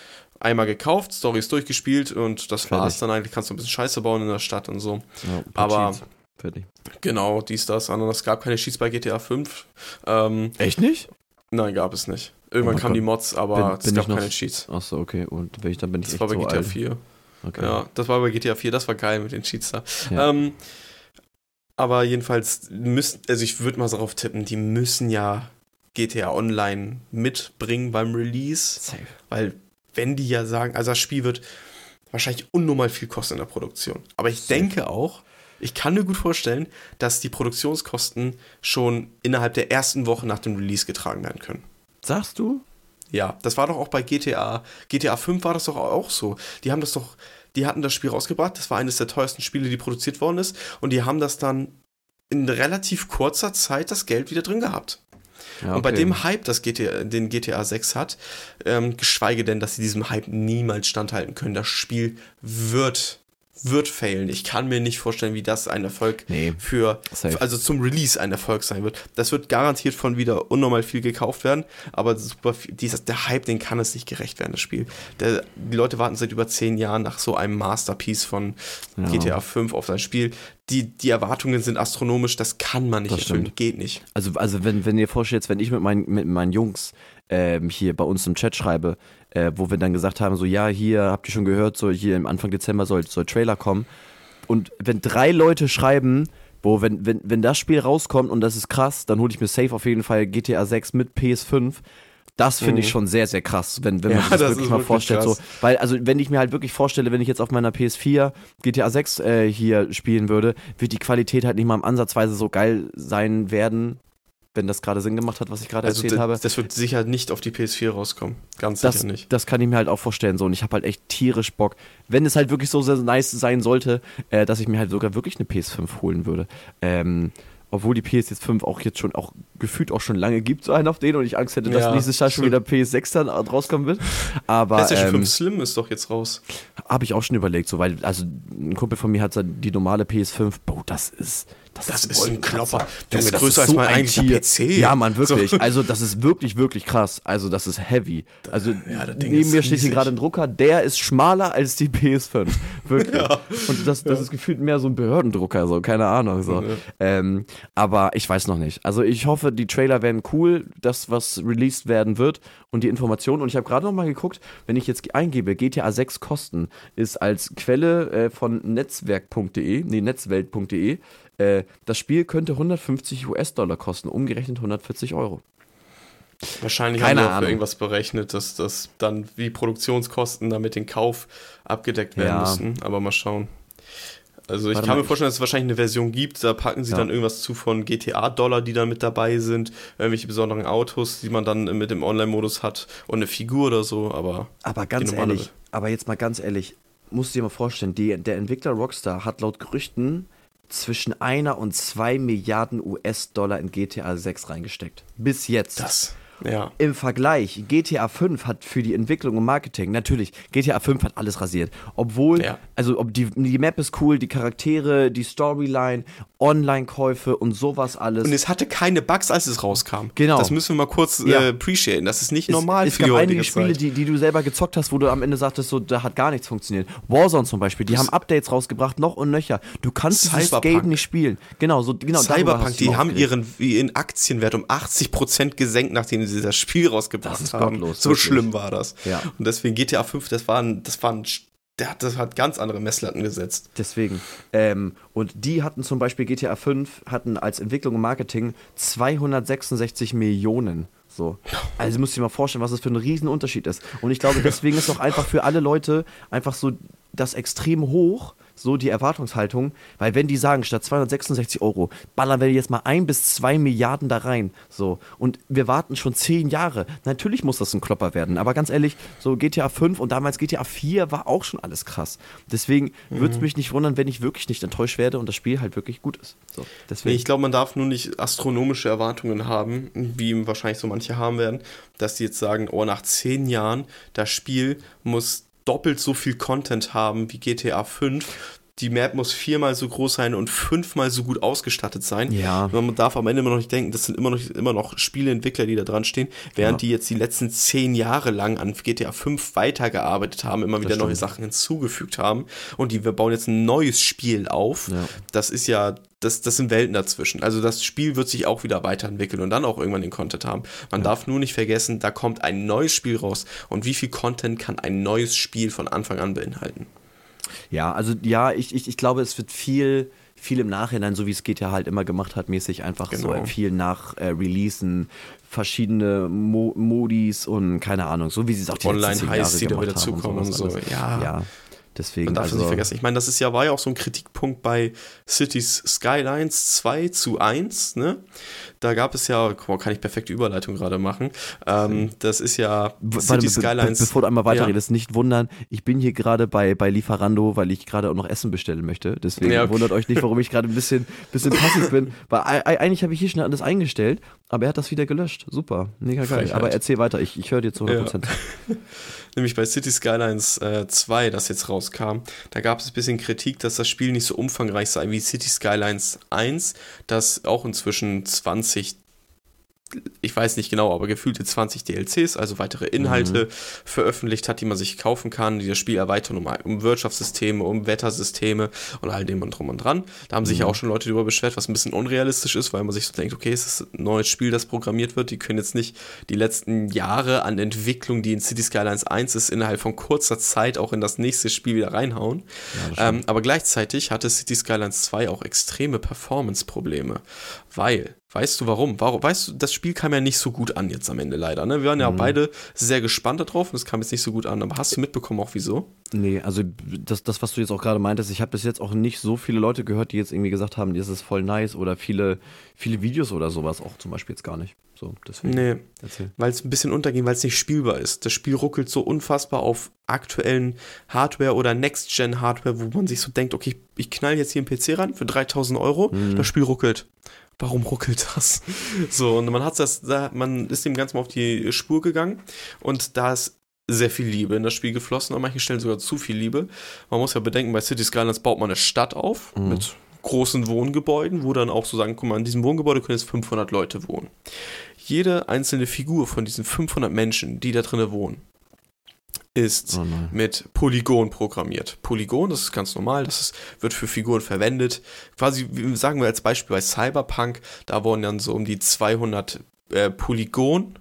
einmal gekauft, Story ist durchgespielt und das war es dann eigentlich. Kannst du ein bisschen Scheiße bauen in der Stadt und so. Ja, Aber Fertig. genau, dies, das, andere. Es gab keine Cheats bei GTA 5. Ähm, Echt nicht? Nein, gab es nicht. Irgendwann oh kamen die Mods, aber bin, bin es gab noch, keine Cheats. Achso, okay. Und wenn ich, dann bin ich Das war bei so GTA alt. 4. Okay. Ja, das war bei GTA 4, das war geil mit den Cheats da. Ja. Ähm, aber jedenfalls müssen, also ich würde mal darauf tippen, die müssen ja GTA Online mitbringen beim Release. Safe. Weil wenn die ja sagen, also das Spiel wird wahrscheinlich unnormal viel kosten in der Produktion. Aber ich denke auch, ich kann mir gut vorstellen, dass die Produktionskosten schon innerhalb der ersten Woche nach dem Release getragen werden können. Sagst du? Ja, das war doch auch bei GTA. GTA 5 war das doch auch so. Die haben das doch, die hatten das Spiel rausgebracht. Das war eines der teuersten Spiele, die produziert worden ist. Und die haben das dann in relativ kurzer Zeit das Geld wieder drin gehabt. Ja, okay. Und bei dem Hype, das GTA, den GTA 6 hat, ähm, geschweige denn, dass sie diesem Hype niemals standhalten können. Das Spiel wird wird failen. Ich kann mir nicht vorstellen, wie das ein Erfolg nee, für, safe. also zum Release ein Erfolg sein wird. Das wird garantiert von wieder unnormal viel gekauft werden, aber super viel, dieses, der Hype, den kann es nicht gerecht werden, das Spiel. Der, die Leute warten seit über zehn Jahren nach so einem Masterpiece von ja. GTA 5 auf sein Spiel. Die, die Erwartungen sind astronomisch, das kann man nicht das erfüllen, stimmt. geht nicht. Also, also wenn, wenn ihr vorstellt, wenn ich mit, mein, mit meinen Jungs ähm, hier bei uns im Chat schreibe, äh, wo wir dann gesagt haben, so ja, hier habt ihr schon gehört, so hier im Anfang Dezember soll, soll Trailer kommen. Und wenn drei Leute schreiben, wo wenn, wenn, wenn das Spiel rauskommt und das ist krass, dann hole ich mir safe auf jeden Fall GTA 6 mit PS5. Das finde mhm. ich schon sehr, sehr krass, wenn, wenn man ja, sich das, das wirklich mal wirklich vorstellt. So, weil, also, wenn ich mir halt wirklich vorstelle, wenn ich jetzt auf meiner PS4 GTA 6 äh, hier spielen würde, wird die Qualität halt nicht mal im Ansatzweise so geil sein werden, wenn das gerade Sinn gemacht hat, was ich gerade also erzählt habe. Das wird sicher nicht auf die PS4 rauskommen. Ganz das, sicher nicht. Das kann ich mir halt auch vorstellen. So. Und ich habe halt echt tierisch Bock, wenn es halt wirklich so sehr nice sein sollte, äh, dass ich mir halt sogar wirklich eine PS5 holen würde. Ähm, obwohl die PS5 auch jetzt schon auch gefühlt auch schon lange gibt, so einen auf den und ich Angst hätte, dass ja, nächstes Jahr schon wieder PS6 dann rauskommen wird. Aber PlayStation ähm, 5 Slim ist doch jetzt raus. Habe ich auch schon überlegt, so weil also ein Kumpel von mir hat die normale PS5, boah, das ist das, das ist, ein Klopper. Das ist größer als mein eigentlicher PC. Ja, Mann, wirklich. So. Also, das ist wirklich, wirklich krass. Also, das ist heavy. Also, neben mir steht hier gerade ein Drucker, der ist schmaler als die PS5. Wirklich. Und das, das ist gefühlt mehr so ein Behördendrucker, so, keine Ahnung. So. Ähm, aber ich weiß noch nicht. Also, ich hoffe, die Trailer werden cool, das, was released werden wird und die Informationen. Und ich habe gerade noch mal geguckt, wenn ich jetzt eingebe, GTA 6 Kosten, ist als Quelle äh, von netzwerk.de, nee, netzwelt.de, äh, das Spiel könnte 150 US-Dollar kosten, umgerechnet 140 Euro. Wahrscheinlich Keine haben wir auch für irgendwas berechnet, dass das dann wie Produktionskosten damit den Kauf abgedeckt werden ja. müssen. Aber mal schauen. Also ich Warte kann mal, mir vorstellen, dass es wahrscheinlich eine Version gibt, da packen sie ja. dann irgendwas zu von GTA-Dollar, die dann mit dabei sind, irgendwelche besonderen Autos, die man dann mit dem Online-Modus hat und eine Figur oder so, aber. Aber ganz ehrlich, aber jetzt mal ganz ehrlich, musst du dir mal vorstellen, die, der Entwickler Rockstar hat laut Gerüchten zwischen einer und zwei Milliarden US-Dollar in GTA 6 reingesteckt. Bis jetzt. Das. Ja. Im Vergleich, GTA 5 hat für die Entwicklung und Marketing, natürlich, GTA 5 hat alles rasiert. Obwohl, ja. also ob die, die Map ist cool, die Charaktere, die Storyline, Online-Käufe und sowas alles. Und es hatte keine Bugs, als es rauskam. Genau. Das müssen wir mal kurz ja. äh, appreciaten. Das ist nicht es, normal es für gab einige Spiele, die, die du selber gezockt hast, wo du am Ende sagtest, so, da hat gar nichts funktioniert. Warzone zum Beispiel, die das haben Updates rausgebracht, noch und nöcher. Du kannst Cyberpunk. dieses Game nicht spielen. Genau, so, genau. Cyberpunk, die haben ihren, ihren Aktienwert um 80% gesenkt, nachdem sie das Spiel rausgebracht haben. Gottlos, so wirklich. schlimm war das. Ja. Und deswegen GTA 5, das war ein, das war ein der hat, das hat ganz andere Messlatten gesetzt. Deswegen. Ähm, und die hatten zum Beispiel GTA 5 hatten als Entwicklung und Marketing 266 Millionen. So. Also musst du dir mal vorstellen, was das für ein Riesenunterschied ist. Und ich glaube, deswegen ist auch einfach für alle Leute einfach so das extrem hoch, so die Erwartungshaltung, weil wenn die sagen, statt 266 Euro ballern wir jetzt mal ein bis zwei Milliarden da rein, so, und wir warten schon zehn Jahre, natürlich muss das ein Klopper werden, aber ganz ehrlich, so GTA 5 und damals GTA 4 war auch schon alles krass. Deswegen mhm. würde es mich nicht wundern, wenn ich wirklich nicht enttäuscht werde und das Spiel halt wirklich gut ist. So, deswegen. Nee, ich glaube, man darf nur nicht astronomische Erwartungen haben, wie wahrscheinlich so manche haben werden, dass die jetzt sagen, oh, nach zehn Jahren, das Spiel muss doppelt so viel Content haben wie GTA 5. Die Map muss viermal so groß sein und fünfmal so gut ausgestattet sein. Ja. Man darf am Ende immer noch nicht denken, das sind immer noch, immer noch Spieleentwickler, die da dran stehen, während ja. die jetzt die letzten zehn Jahre lang an GTA 5 weitergearbeitet haben, immer wieder neue Sachen hinzugefügt haben. Und die, wir bauen jetzt ein neues Spiel auf. Ja. Das ist ja das, das sind Welten dazwischen. Also das Spiel wird sich auch wieder weiterentwickeln und dann auch irgendwann den Content haben. Man ja. darf nur nicht vergessen, da kommt ein neues Spiel raus. Und wie viel Content kann ein neues Spiel von Anfang an beinhalten? Ja, also ja, ich, ich, ich glaube, es wird viel, viel im Nachhinein, so wie es geht ja halt immer gemacht hat, mäßig einfach genau. so viel nach äh, Releasen, verschiedene Mo Modis und keine Ahnung, so wie sie es auch die Online-Heists, die da wieder zukommen und so. Ja. ja. Deswegen, Man darf also, das nicht vergessen. Ich meine, das ist ja, war ja auch so ein Kritikpunkt bei Cities Skylines 2 zu 1, ne? Da gab es ja, boah, kann ich perfekte Überleitung gerade machen. Ähm, das ist ja Warte, City Skylines. Be bevor du einmal weiterredest, ja. nicht wundern, ich bin hier gerade bei, bei Lieferando, weil ich gerade auch noch Essen bestellen möchte. Deswegen ja, okay. wundert euch nicht, warum ich gerade ein bisschen, bisschen passiv bin. Weil eigentlich habe ich hier schnell alles eingestellt, aber er hat das wieder gelöscht. Super, mega geil. Frechheit. Aber erzähl weiter, ich, ich höre dir zu 100%. Ja. Nämlich bei City Skylines äh, 2, das jetzt rauskam, da gab es ein bisschen Kritik, dass das Spiel nicht so umfangreich sei wie City Skylines 1, das auch inzwischen 20 ich weiß nicht genau, aber gefühlte 20 DLCs, also weitere Inhalte mhm. veröffentlicht hat, die man sich kaufen kann, die das Spiel erweitern um, um Wirtschaftssysteme, um Wettersysteme und all dem und drum und dran. Da haben sich ja mhm. auch schon Leute darüber beschwert, was ein bisschen unrealistisch ist, weil man sich so denkt, okay, es ist ein neues Spiel, das programmiert wird, die können jetzt nicht die letzten Jahre an Entwicklung, die in City Skylines 1 ist, innerhalb von kurzer Zeit auch in das nächste Spiel wieder reinhauen. Ja, ähm, aber gleichzeitig hatte City Skylines 2 auch extreme Performance-Probleme, weil Weißt du warum? warum? Weißt du, das Spiel kam ja nicht so gut an jetzt am Ende leider. Ne? Wir waren ja mhm. beide sehr gespannt darauf und es kam jetzt nicht so gut an. Aber hast du mitbekommen auch wieso? Nee, also das, das was du jetzt auch gerade meintest, ich habe bis jetzt auch nicht so viele Leute gehört, die jetzt irgendwie gesagt haben, das ist voll nice oder viele, viele Videos oder sowas auch zum Beispiel jetzt gar nicht. So, deswegen. Nee, weil es ein bisschen unterging, weil es nicht spielbar ist. Das Spiel ruckelt so unfassbar auf aktuellen Hardware oder Next-Gen-Hardware, wo man sich so denkt, okay, ich knall jetzt hier einen PC ran für 3000 Euro, mhm. das Spiel ruckelt warum ruckelt das? So, und man hat das, man ist dem Ganzen mal auf die Spur gegangen und da ist sehr viel Liebe in das Spiel geflossen, an manchen Stellen sogar zu viel Liebe. Man muss ja bedenken, bei City Skylines baut man eine Stadt auf mhm. mit großen Wohngebäuden, wo dann auch so sagen, guck mal, in diesem Wohngebäude können jetzt 500 Leute wohnen. Jede einzelne Figur von diesen 500 Menschen, die da drinnen wohnen, ist oh mit Polygon programmiert. Polygon, das ist ganz normal, das ist, wird für Figuren verwendet. Quasi, sagen wir als Beispiel bei Cyberpunk, da wurden dann so um die 200 äh, Polygon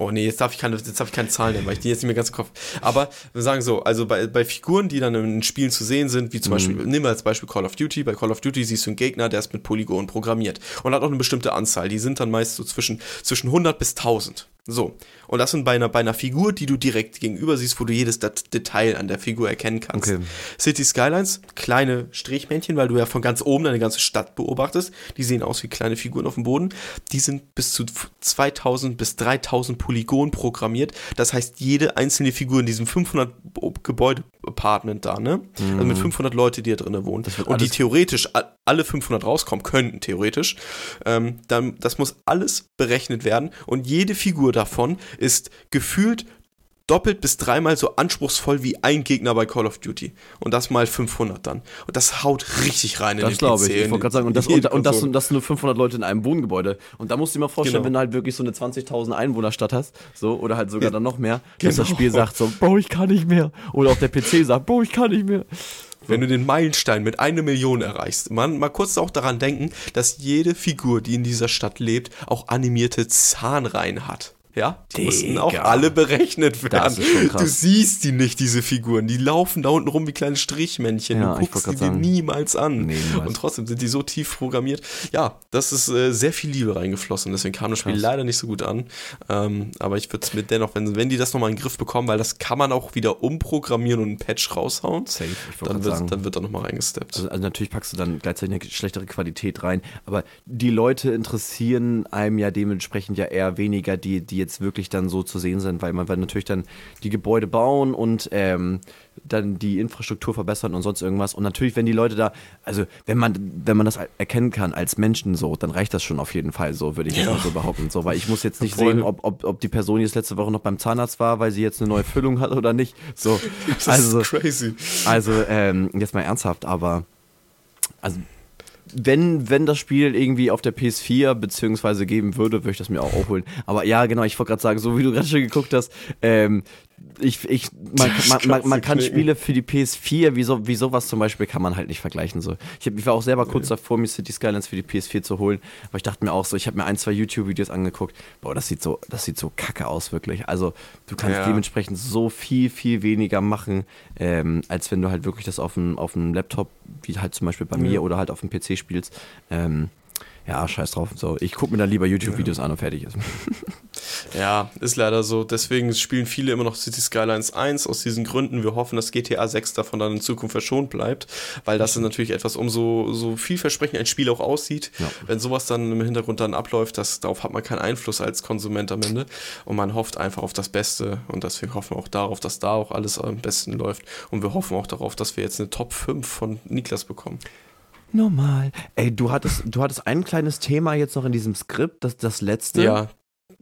Oh nee, jetzt darf ich keine, jetzt darf ich keine Zahlen nennen, weil ich die jetzt nicht mehr ganz im Kopf. Aber wir sagen so, also bei, bei Figuren, die dann in Spielen zu sehen sind, wie zum mhm. Beispiel, nehmen wir als Beispiel Call of Duty. Bei Call of Duty siehst du einen Gegner, der ist mit Polygon programmiert und hat auch eine bestimmte Anzahl. Die sind dann meist so zwischen, zwischen 100 bis 1000. So. Und das sind bei einer, bei einer Figur, die du direkt gegenüber siehst, wo du jedes Detail an der Figur erkennen kannst. Okay. City Skylines, kleine Strichmännchen, weil du ja von ganz oben eine ganze Stadt beobachtest. Die sehen aus wie kleine Figuren auf dem Boden. Die sind bis zu 2000 bis 3000 Polygon programmiert. Das heißt, jede einzelne Figur in diesem 500 Gebäude-Apartment da, ne? Mhm. Also mit 500 Leute, die da drinnen wohnen. Und die theoretisch alle 500 rauskommen könnten, theoretisch. Ähm, dann, das muss alles berechnet werden. Und jede Figur davon ist gefühlt doppelt bis dreimal so anspruchsvoll wie ein Gegner bei Call of Duty. Und das mal 500 dann. Und das haut richtig rein in das den glaube ich. Ich wollte gerade sagen, und das, und, und, das, und das nur 500 Leute in einem Wohngebäude. Und da musst du dir mal vorstellen, genau. wenn du halt wirklich so eine 20.000 Einwohnerstadt hast, so, oder halt sogar ja, dann noch mehr, dass genau. das Spiel sagt so, Bro, ich kann nicht mehr. Oder auch der PC sagt, Bro, ich kann nicht mehr. Wenn du den Meilenstein mit einer Million erreichst, man mal kurz auch daran denken, dass jede Figur, die in dieser Stadt lebt, auch animierte Zahnreihen hat. Ja, die Digga. mussten auch alle berechnet werden. Du siehst die nicht, diese Figuren. Die laufen da unten rum wie kleine Strichmännchen. Ja, du guckst die dir niemals an. Nee, niemals. Und trotzdem sind die so tief programmiert. Ja, das ist äh, sehr viel Liebe reingeflossen. Deswegen kam das Spiel Krass. leider nicht so gut an. Ähm, aber ich würde es mir dennoch, wenn, wenn die das nochmal in den Griff bekommen, weil das kann man auch wieder umprogrammieren und einen Patch raushauen, Safe, dann, wird, sagen. dann wird da nochmal reingesteppt. Also, also natürlich packst du dann gleichzeitig eine schlechtere Qualität rein. Aber die Leute interessieren einem ja dementsprechend ja eher weniger, die, die jetzt wirklich dann so zu sehen sind, weil man wird natürlich dann die Gebäude bauen und ähm, dann die Infrastruktur verbessern und sonst irgendwas. Und natürlich, wenn die Leute da, also wenn man, wenn man das erkennen kann als Menschen so, dann reicht das schon auf jeden Fall so, würde ich ja. mal so behaupten. So, weil ich muss jetzt nicht Voll. sehen, ob, ob, ob die Person jetzt letzte Woche noch beim Zahnarzt war, weil sie jetzt eine neue Füllung hat oder nicht. So, das also, ist crazy. Also, ähm, jetzt mal ernsthaft, aber also wenn, wenn das Spiel irgendwie auf der PS4 beziehungsweise geben würde, würde ich das mir auch aufholen. Aber ja, genau, ich wollte gerade sagen, so wie du gerade schon geguckt hast, ähm, ich, ich, man, man, man, man kann Spiele für die PS4, wie, so, wie sowas zum Beispiel, kann man halt nicht vergleichen. So. Ich, hab, ich war auch selber kurz davor, mir City Skylines für die PS4 zu holen, aber ich dachte mir auch so, ich habe mir ein, zwei YouTube-Videos angeguckt, boah, das sieht so, das sieht so kacke aus, wirklich. Also du kannst ja. dementsprechend so viel, viel weniger machen, ähm, als wenn du halt wirklich das auf dem, auf dem Laptop, wie halt zum Beispiel bei ja. mir oder halt auf dem PC spielst. Ähm, ja, scheiß drauf. So, ich gucke mir dann lieber YouTube-Videos ja. an und fertig ist. Ja, ist leider so. Deswegen spielen viele immer noch City Skylines 1 aus diesen Gründen. Wir hoffen, dass GTA 6 davon dann in Zukunft verschont bleibt, weil das ist natürlich etwas, um so, so vielversprechend ein Spiel auch aussieht. Ja. Wenn sowas dann im Hintergrund dann abläuft, das, darauf hat man keinen Einfluss als Konsument am Ende. Und man hofft einfach auf das Beste. Und deswegen hoffen wir auch darauf, dass da auch alles am besten läuft. Und wir hoffen auch darauf, dass wir jetzt eine Top 5 von Niklas bekommen. Normal. Ey, du hattest, du hattest ein kleines Thema jetzt noch in diesem Skript, das, das letzte. Ja,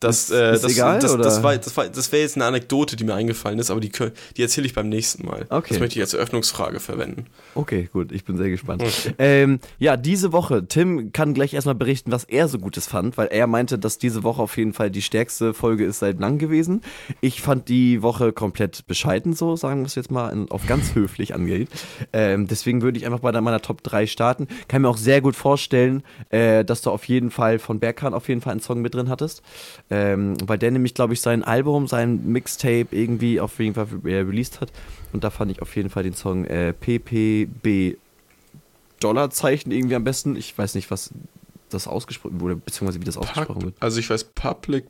das, äh, ist das, egal, das, das, war, das, war, das wäre jetzt eine Anekdote, die mir eingefallen ist, aber die, die erzähle ich beim nächsten Mal. Okay. Das möchte ich als Eröffnungsfrage verwenden. Okay, gut, ich bin sehr gespannt. Okay. Ähm, ja, diese Woche, Tim kann gleich erstmal berichten, was er so Gutes fand, weil er meinte, dass diese Woche auf jeden Fall die stärkste Folge ist seit lang gewesen. Ich fand die Woche komplett bescheiden, so sagen wir es jetzt mal, auf ganz höflich angeht. Ähm, deswegen würde ich einfach bei meiner Top 3 starten. Kann mir auch sehr gut vorstellen, äh, dass du auf jeden Fall von Berkan auf jeden Fall einen Song mit drin hattest ähm, weil der nämlich, glaube ich, sein Album, sein Mixtape irgendwie auf jeden Fall äh, released hat. Und da fand ich auf jeden Fall den Song äh, PPB Dollarzeichen irgendwie am besten. Ich weiß nicht, was das ausgesprochen wurde, beziehungsweise wie das ausgesprochen wird. Also ich weiß Public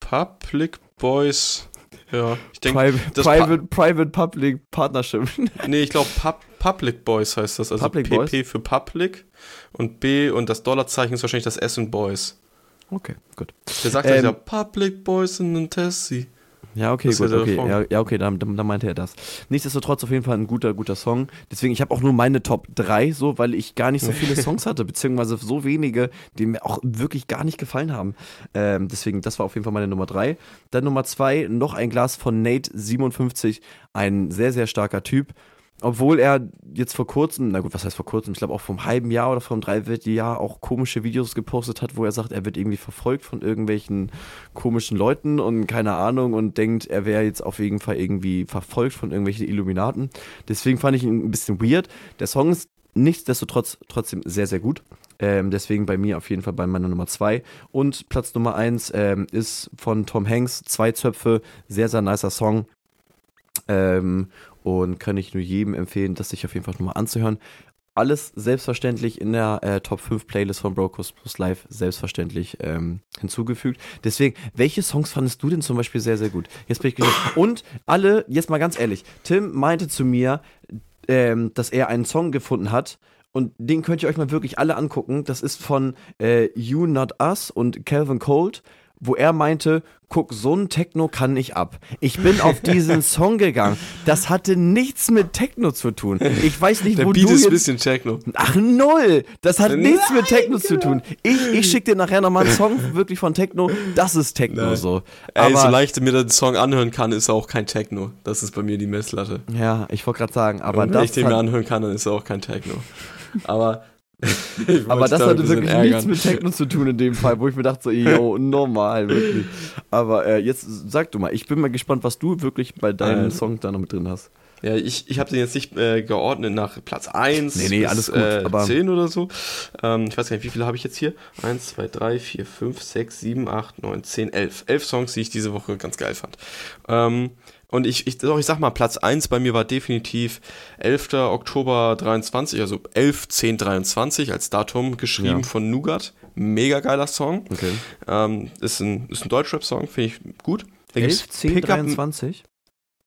Public Boys. Ja, ich denke. Private, Private, Private Public Partnership. nee, ich glaube Pub, Public Boys heißt das. Also Public PP Boys? für Public und B und das Dollarzeichen ist wahrscheinlich das S und Boys. Okay, gut. Der sagt ähm, ja Public Boys in Tessie. Ja, okay, das gut, okay. Ja, ja, okay, dann, dann, meinte er das. Nichtsdestotrotz auf jeden Fall ein guter, guter Song. Deswegen, ich habe auch nur meine Top 3, so, weil ich gar nicht so viele Songs hatte, beziehungsweise so wenige, die mir auch wirklich gar nicht gefallen haben. Ähm, deswegen, das war auf jeden Fall meine Nummer 3. Dann Nummer 2, noch ein Glas von Nate57, ein sehr, sehr starker Typ. Obwohl er jetzt vor kurzem, na gut, was heißt vor kurzem, ich glaube auch vor einem halben Jahr oder vor einem Dreivierteljahr auch komische Videos gepostet hat, wo er sagt, er wird irgendwie verfolgt von irgendwelchen komischen Leuten und keine Ahnung und denkt, er wäre jetzt auf jeden Fall irgendwie verfolgt von irgendwelchen Illuminaten. Deswegen fand ich ihn ein bisschen weird. Der Song ist nichtsdestotrotz trotzdem sehr, sehr gut. Ähm, deswegen bei mir auf jeden Fall bei meiner Nummer 2. Und Platz Nummer 1 ähm, ist von Tom Hanks, Zwei Zöpfe, sehr, sehr nicer Song. Ähm, und kann ich nur jedem empfehlen, das sich auf jeden Fall nochmal anzuhören. Alles selbstverständlich in der äh, Top 5 Playlist von Brokos Plus Live selbstverständlich ähm, hinzugefügt. Deswegen, welche Songs fandest du denn zum Beispiel sehr, sehr gut? Jetzt bin ich gespannt. Und alle, jetzt mal ganz ehrlich, Tim meinte zu mir, ähm, dass er einen Song gefunden hat, und den könnt ihr euch mal wirklich alle angucken. Das ist von äh, You Not Us und Calvin Cold wo er meinte, guck, so ein Techno kann ich ab. Ich bin auf diesen Song gegangen. Das hatte nichts mit Techno zu tun. Ich weiß nicht, Der wo Beat du ist jetzt... ein bisschen Techno. Ach, null. Das hat Nein, nichts mit Techno genau. zu tun. Ich, ich schicke dir nachher nochmal einen Song wirklich von Techno. Das ist Techno Nein. so. Aber, Ey, so leicht mir den Song anhören kann, ist er auch kein Techno. Das ist bei mir die Messlatte. Ja, ich wollte gerade sagen, aber Und wenn das ich den mir anhören kann, dann ist er auch kein Techno. Aber aber das hatte wirklich ärgern. nichts mit Techno zu tun in dem Fall, wo ich mir dachte, so, yo, normal, wirklich. Aber äh, jetzt sag du mal, ich bin mal gespannt, was du wirklich bei deinem äh, Song da noch mit drin hast. Ja, ich, ich habe den jetzt nicht äh, geordnet nach Platz 1 nee, nee, bis alles gut, äh, aber 10 oder so. Ähm, ich weiß gar nicht, wie viele habe ich jetzt hier? 1, 2, 3, 4, 5, 6, 7, 8, 9, 10, 11. 11 Songs, die ich diese Woche ganz geil fand. Ähm, und ich, ich, doch, ich sag mal, Platz 1 bei mir war definitiv 11. Oktober 23, also 11, 10, 23 als Datum geschrieben ja. von Nougat. Mega geiler Song. Okay. Ähm, ist ein, ist ein Deutschrap-Song, finde ich gut. Da 11, 10, 23?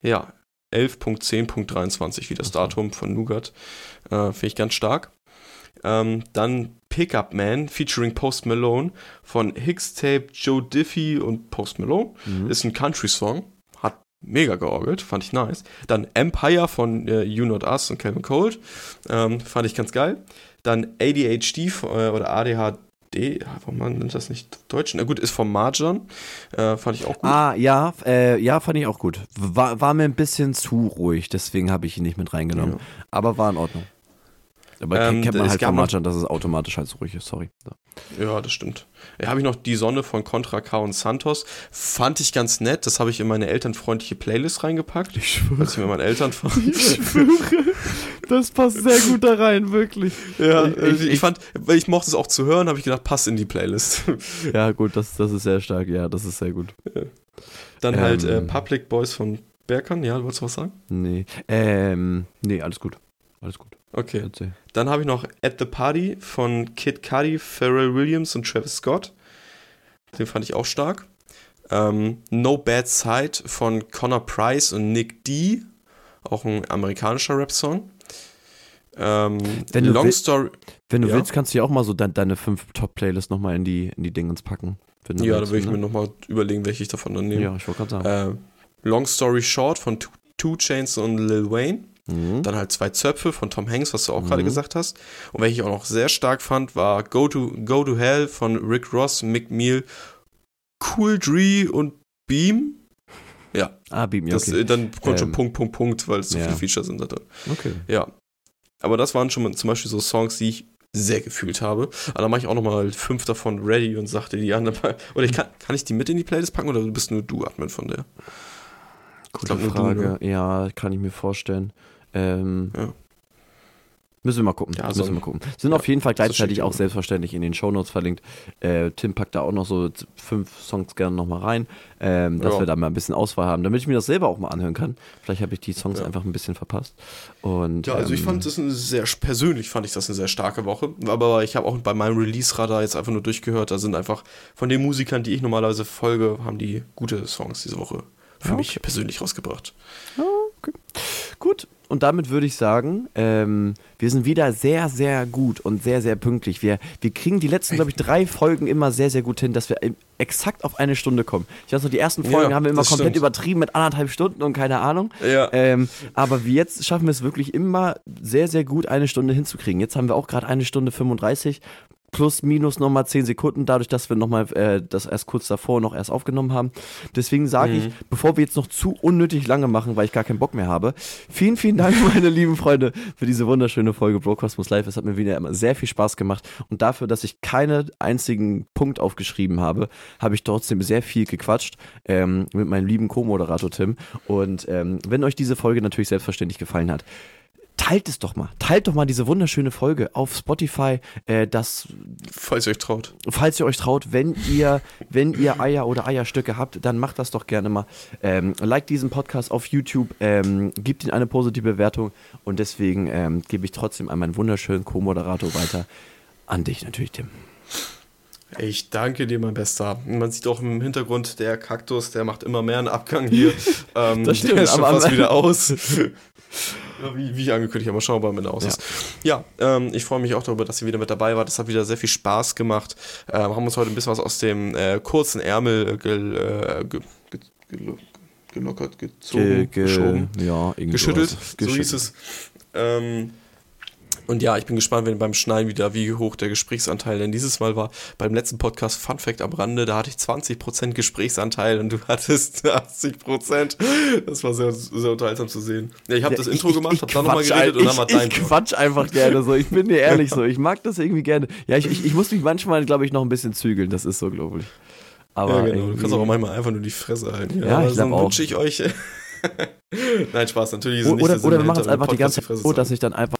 Ja, 11.10.23, wie das Datum von Nougat. Äh, finde ich ganz stark. Ähm, dann Pickup Man featuring Post Malone von Hicks Tape, Joe Diffie und Post Malone. Mhm. Ist ein Country-Song mega georgelt, fand ich nice. Dann Empire von äh, You Not Us und Calvin Cold, ähm, fand ich ganz geil. Dann ADHD äh, oder ADHD, warum man nennt das nicht Deutsch? Na gut, ist von Marjan, äh, fand ich auch gut. Ah, ja, äh, ja, fand ich auch gut. War, war mir ein bisschen zu ruhig, deswegen habe ich ihn nicht mit reingenommen. Ja. Aber war in Ordnung. Aber ähm, kennt man halt von Marjan, dass es automatisch halt so ruhig ist, sorry. Ja, ja das stimmt. Ja, habe ich noch Die Sonne von Contra K und Santos. Fand ich ganz nett. Das habe ich in meine elternfreundliche Playlist reingepackt. Ich schwöre. Als ich mit meinen Eltern Ich schwöre. Das passt sehr gut da rein, wirklich. Ja, ich, ich, ich fand, weil ich mochte es auch zu hören, habe ich gedacht, passt in die Playlist. Ja, gut, das, das ist sehr stark. Ja, das ist sehr gut. Ja. Dann halt, ähm, halt äh, Public Boys von Berkan. Ja, du wolltest was sagen? Nee. Ähm, nee, alles gut. Alles gut. Okay. Erzähl. Dann habe ich noch At the Party von Kid Cudi, Pharrell Williams und Travis Scott. Den fand ich auch stark. Ähm, no Bad Side von Connor Price und Nick D. Auch ein amerikanischer Rap-Song. Ähm, Wenn du Long will- Story. Wenn du Ja. willst, kannst du ja auch mal so dein, deine fünf Top-Playlists nochmal in die, in die Dingens packen. Ja, da will ich ne? mir nochmal überlegen, welche ich davon dann nehme. Ja, ich wollte gerade sagen. Äh, Long Story Short von Two, Two Chains und Lil Wayne. Mhm. Dann halt zwei Zöpfe von Tom Hanks, was du auch gerade Mhm. gesagt hast. Und welche ich auch noch sehr stark fand, war Go to, Go to Hell von Rick Ross, Mick Meal, Cool Dree und Beam. Ja, Ah, Beam, ja, das, okay. dann kommt schon Ähm, Punkt, Punkt, Punkt, weil es so ja. viele Features sind da drin. okay. Ja. Aber das waren schon zum Beispiel so Songs, die ich sehr gefühlt habe. Aber dann mache ich auch nochmal fünf davon ready und sagte die anderen mal. Oder ich kann, kann ich die mit in die Playlist packen oder bist nur du Admin von der? Gute glaub, nur du, Frage. ne? Ja, kann ich mir vorstellen. Ähm, Ja. Müssen wir mal gucken. Ja, müssen so- wir mal gucken. Sind ja, auf jeden Fall gleichzeitig auch selbstverständlich in den Shownotes verlinkt. Äh, Tim packt da auch noch so fünf Songs gerne nochmal rein, ähm, dass Ja. wir da mal ein bisschen Auswahl haben, damit ich mir das selber auch mal anhören kann. Vielleicht habe ich die Songs einfach ein bisschen verpasst. Und, Ja, also ich ähm, fand das eine sehr, persönlich fand ich das eine sehr starke Woche. Aber ich habe auch bei meinem Release-Radar jetzt einfach nur durchgehört. Da sind einfach von den Musikern, die ich normalerweise folge, haben die gute Songs diese Woche für Ja, mich persönlich rausgebracht. Gut, und damit würde ich sagen, ähm, wir sind wieder sehr, sehr gut und sehr, sehr pünktlich. Wir, wir kriegen die letzten, glaube ich, drei Folgen immer sehr, sehr gut hin, dass wir exakt auf eine Stunde kommen. Ich weiß noch, die ersten Folgen Ja, haben wir immer komplett stimmt. übertrieben mit anderthalb Stunden und keine Ahnung. Ja. Ähm, aber jetzt schaffen wir es wirklich immer sehr, sehr gut, eine Stunde hinzukriegen. Jetzt haben wir auch gerade eine Stunde 35 plus minus nochmal 10 Sekunden, dadurch, dass wir nochmal äh, das erst kurz davor noch erst aufgenommen haben. Deswegen sage Mhm. ich, bevor wir jetzt noch zu unnötig lange machen, weil ich gar keinen Bock mehr habe, vielen, vielen Dank, meine lieben Freunde, für diese wunderschöne Folge Bro Cosmos Live. Es hat mir wieder immer sehr viel Spaß gemacht und dafür, dass ich keinen einzigen Punkt aufgeschrieben habe, habe ich trotzdem sehr viel gequatscht ähm, mit meinem lieben Co-Moderator Tim. Und ähm, wenn euch diese Folge natürlich selbstverständlich gefallen hat, teilt es doch mal. Teilt doch mal diese wunderschöne Folge auf Spotify, äh, das Falls ihr euch traut. falls ihr euch traut, wenn ihr, wenn ihr Eier oder Eierstücke habt, dann macht das doch gerne mal. Ähm, like diesen Podcast auf YouTube, ähm, gebt ihm eine positive Bewertung und deswegen ähm, gebe ich trotzdem an meinen wunderschönen Co-Moderator weiter. An dich natürlich, Tim. Ich danke dir, mein Bester. Man sieht auch im Hintergrund, der Kaktus, der macht immer mehr einen Abgang hier. ähm, Das stimmt, der ist schon fast wieder aus. wie, wie angekündigt, aber schauen wir mal, wenn er aus Ja. ist. Ja, ähm, ich freue mich auch darüber, dass ihr wieder mit dabei wart. Das hat wieder sehr viel Spaß gemacht. Ähm, haben uns heute ein bisschen was aus dem äh, kurzen Ärmel gel, äh, ge, ge, gelo- gelockert, gezogen, geschoben ja, geschüttelt, so hieß es. Ähm, und ja, ich bin gespannt, wenn beim Schneiden wieder, wie hoch der Gesprächsanteil denn dieses Mal war. Beim letzten Podcast Fun Fact am Rande, da hatte ich 20% Gesprächsanteil und du hattest 80%. Das war sehr, sehr unterhaltsam zu sehen. Ja, ich habe das Ja, Intro ich- gemacht, ich habe dann nochmal geredet ein- und dann war ich, dein Ich quatsch einfach gerne so, ich bin dir ehrlich so. Ich mag das irgendwie gerne. Ja, ich, ich, ich muss mich manchmal, glaube ich, noch ein bisschen zügeln, das ist so, glaube ich. Aber ja, genau. Du kannst auch manchmal einfach nur die Fresse halten. Ja, ich dann glaub auch. wünsche ich euch. Nein, Spaß, natürlich ist O- nicht oder, oder wir machen es einfach die ganze Zeit so, dass ich dann einfach.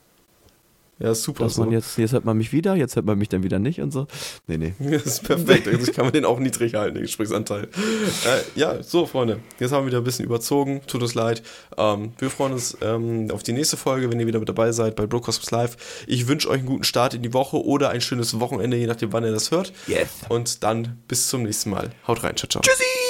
Ja, super. dass man so. jetzt, jetzt hört man mich wieder, jetzt hört man mich dann wieder nicht und so. Nee, nee. Das ist perfekt. Also kann man den auch niedrig halten, den Gesprächsanteil. Äh, ja, so, Freunde. Jetzt haben wir wieder ein bisschen überzogen. Tut uns leid. Ähm, wir freuen uns ähm, auf die nächste Folge, wenn ihr wieder mit dabei seid bei Brocosmos Live. Ich wünsche euch einen guten Start in die Woche oder ein schönes Wochenende, je nachdem, wann ihr das hört. Yes. Und dann bis zum nächsten Mal. Haut rein. Ciao, ciao. Tschüssi!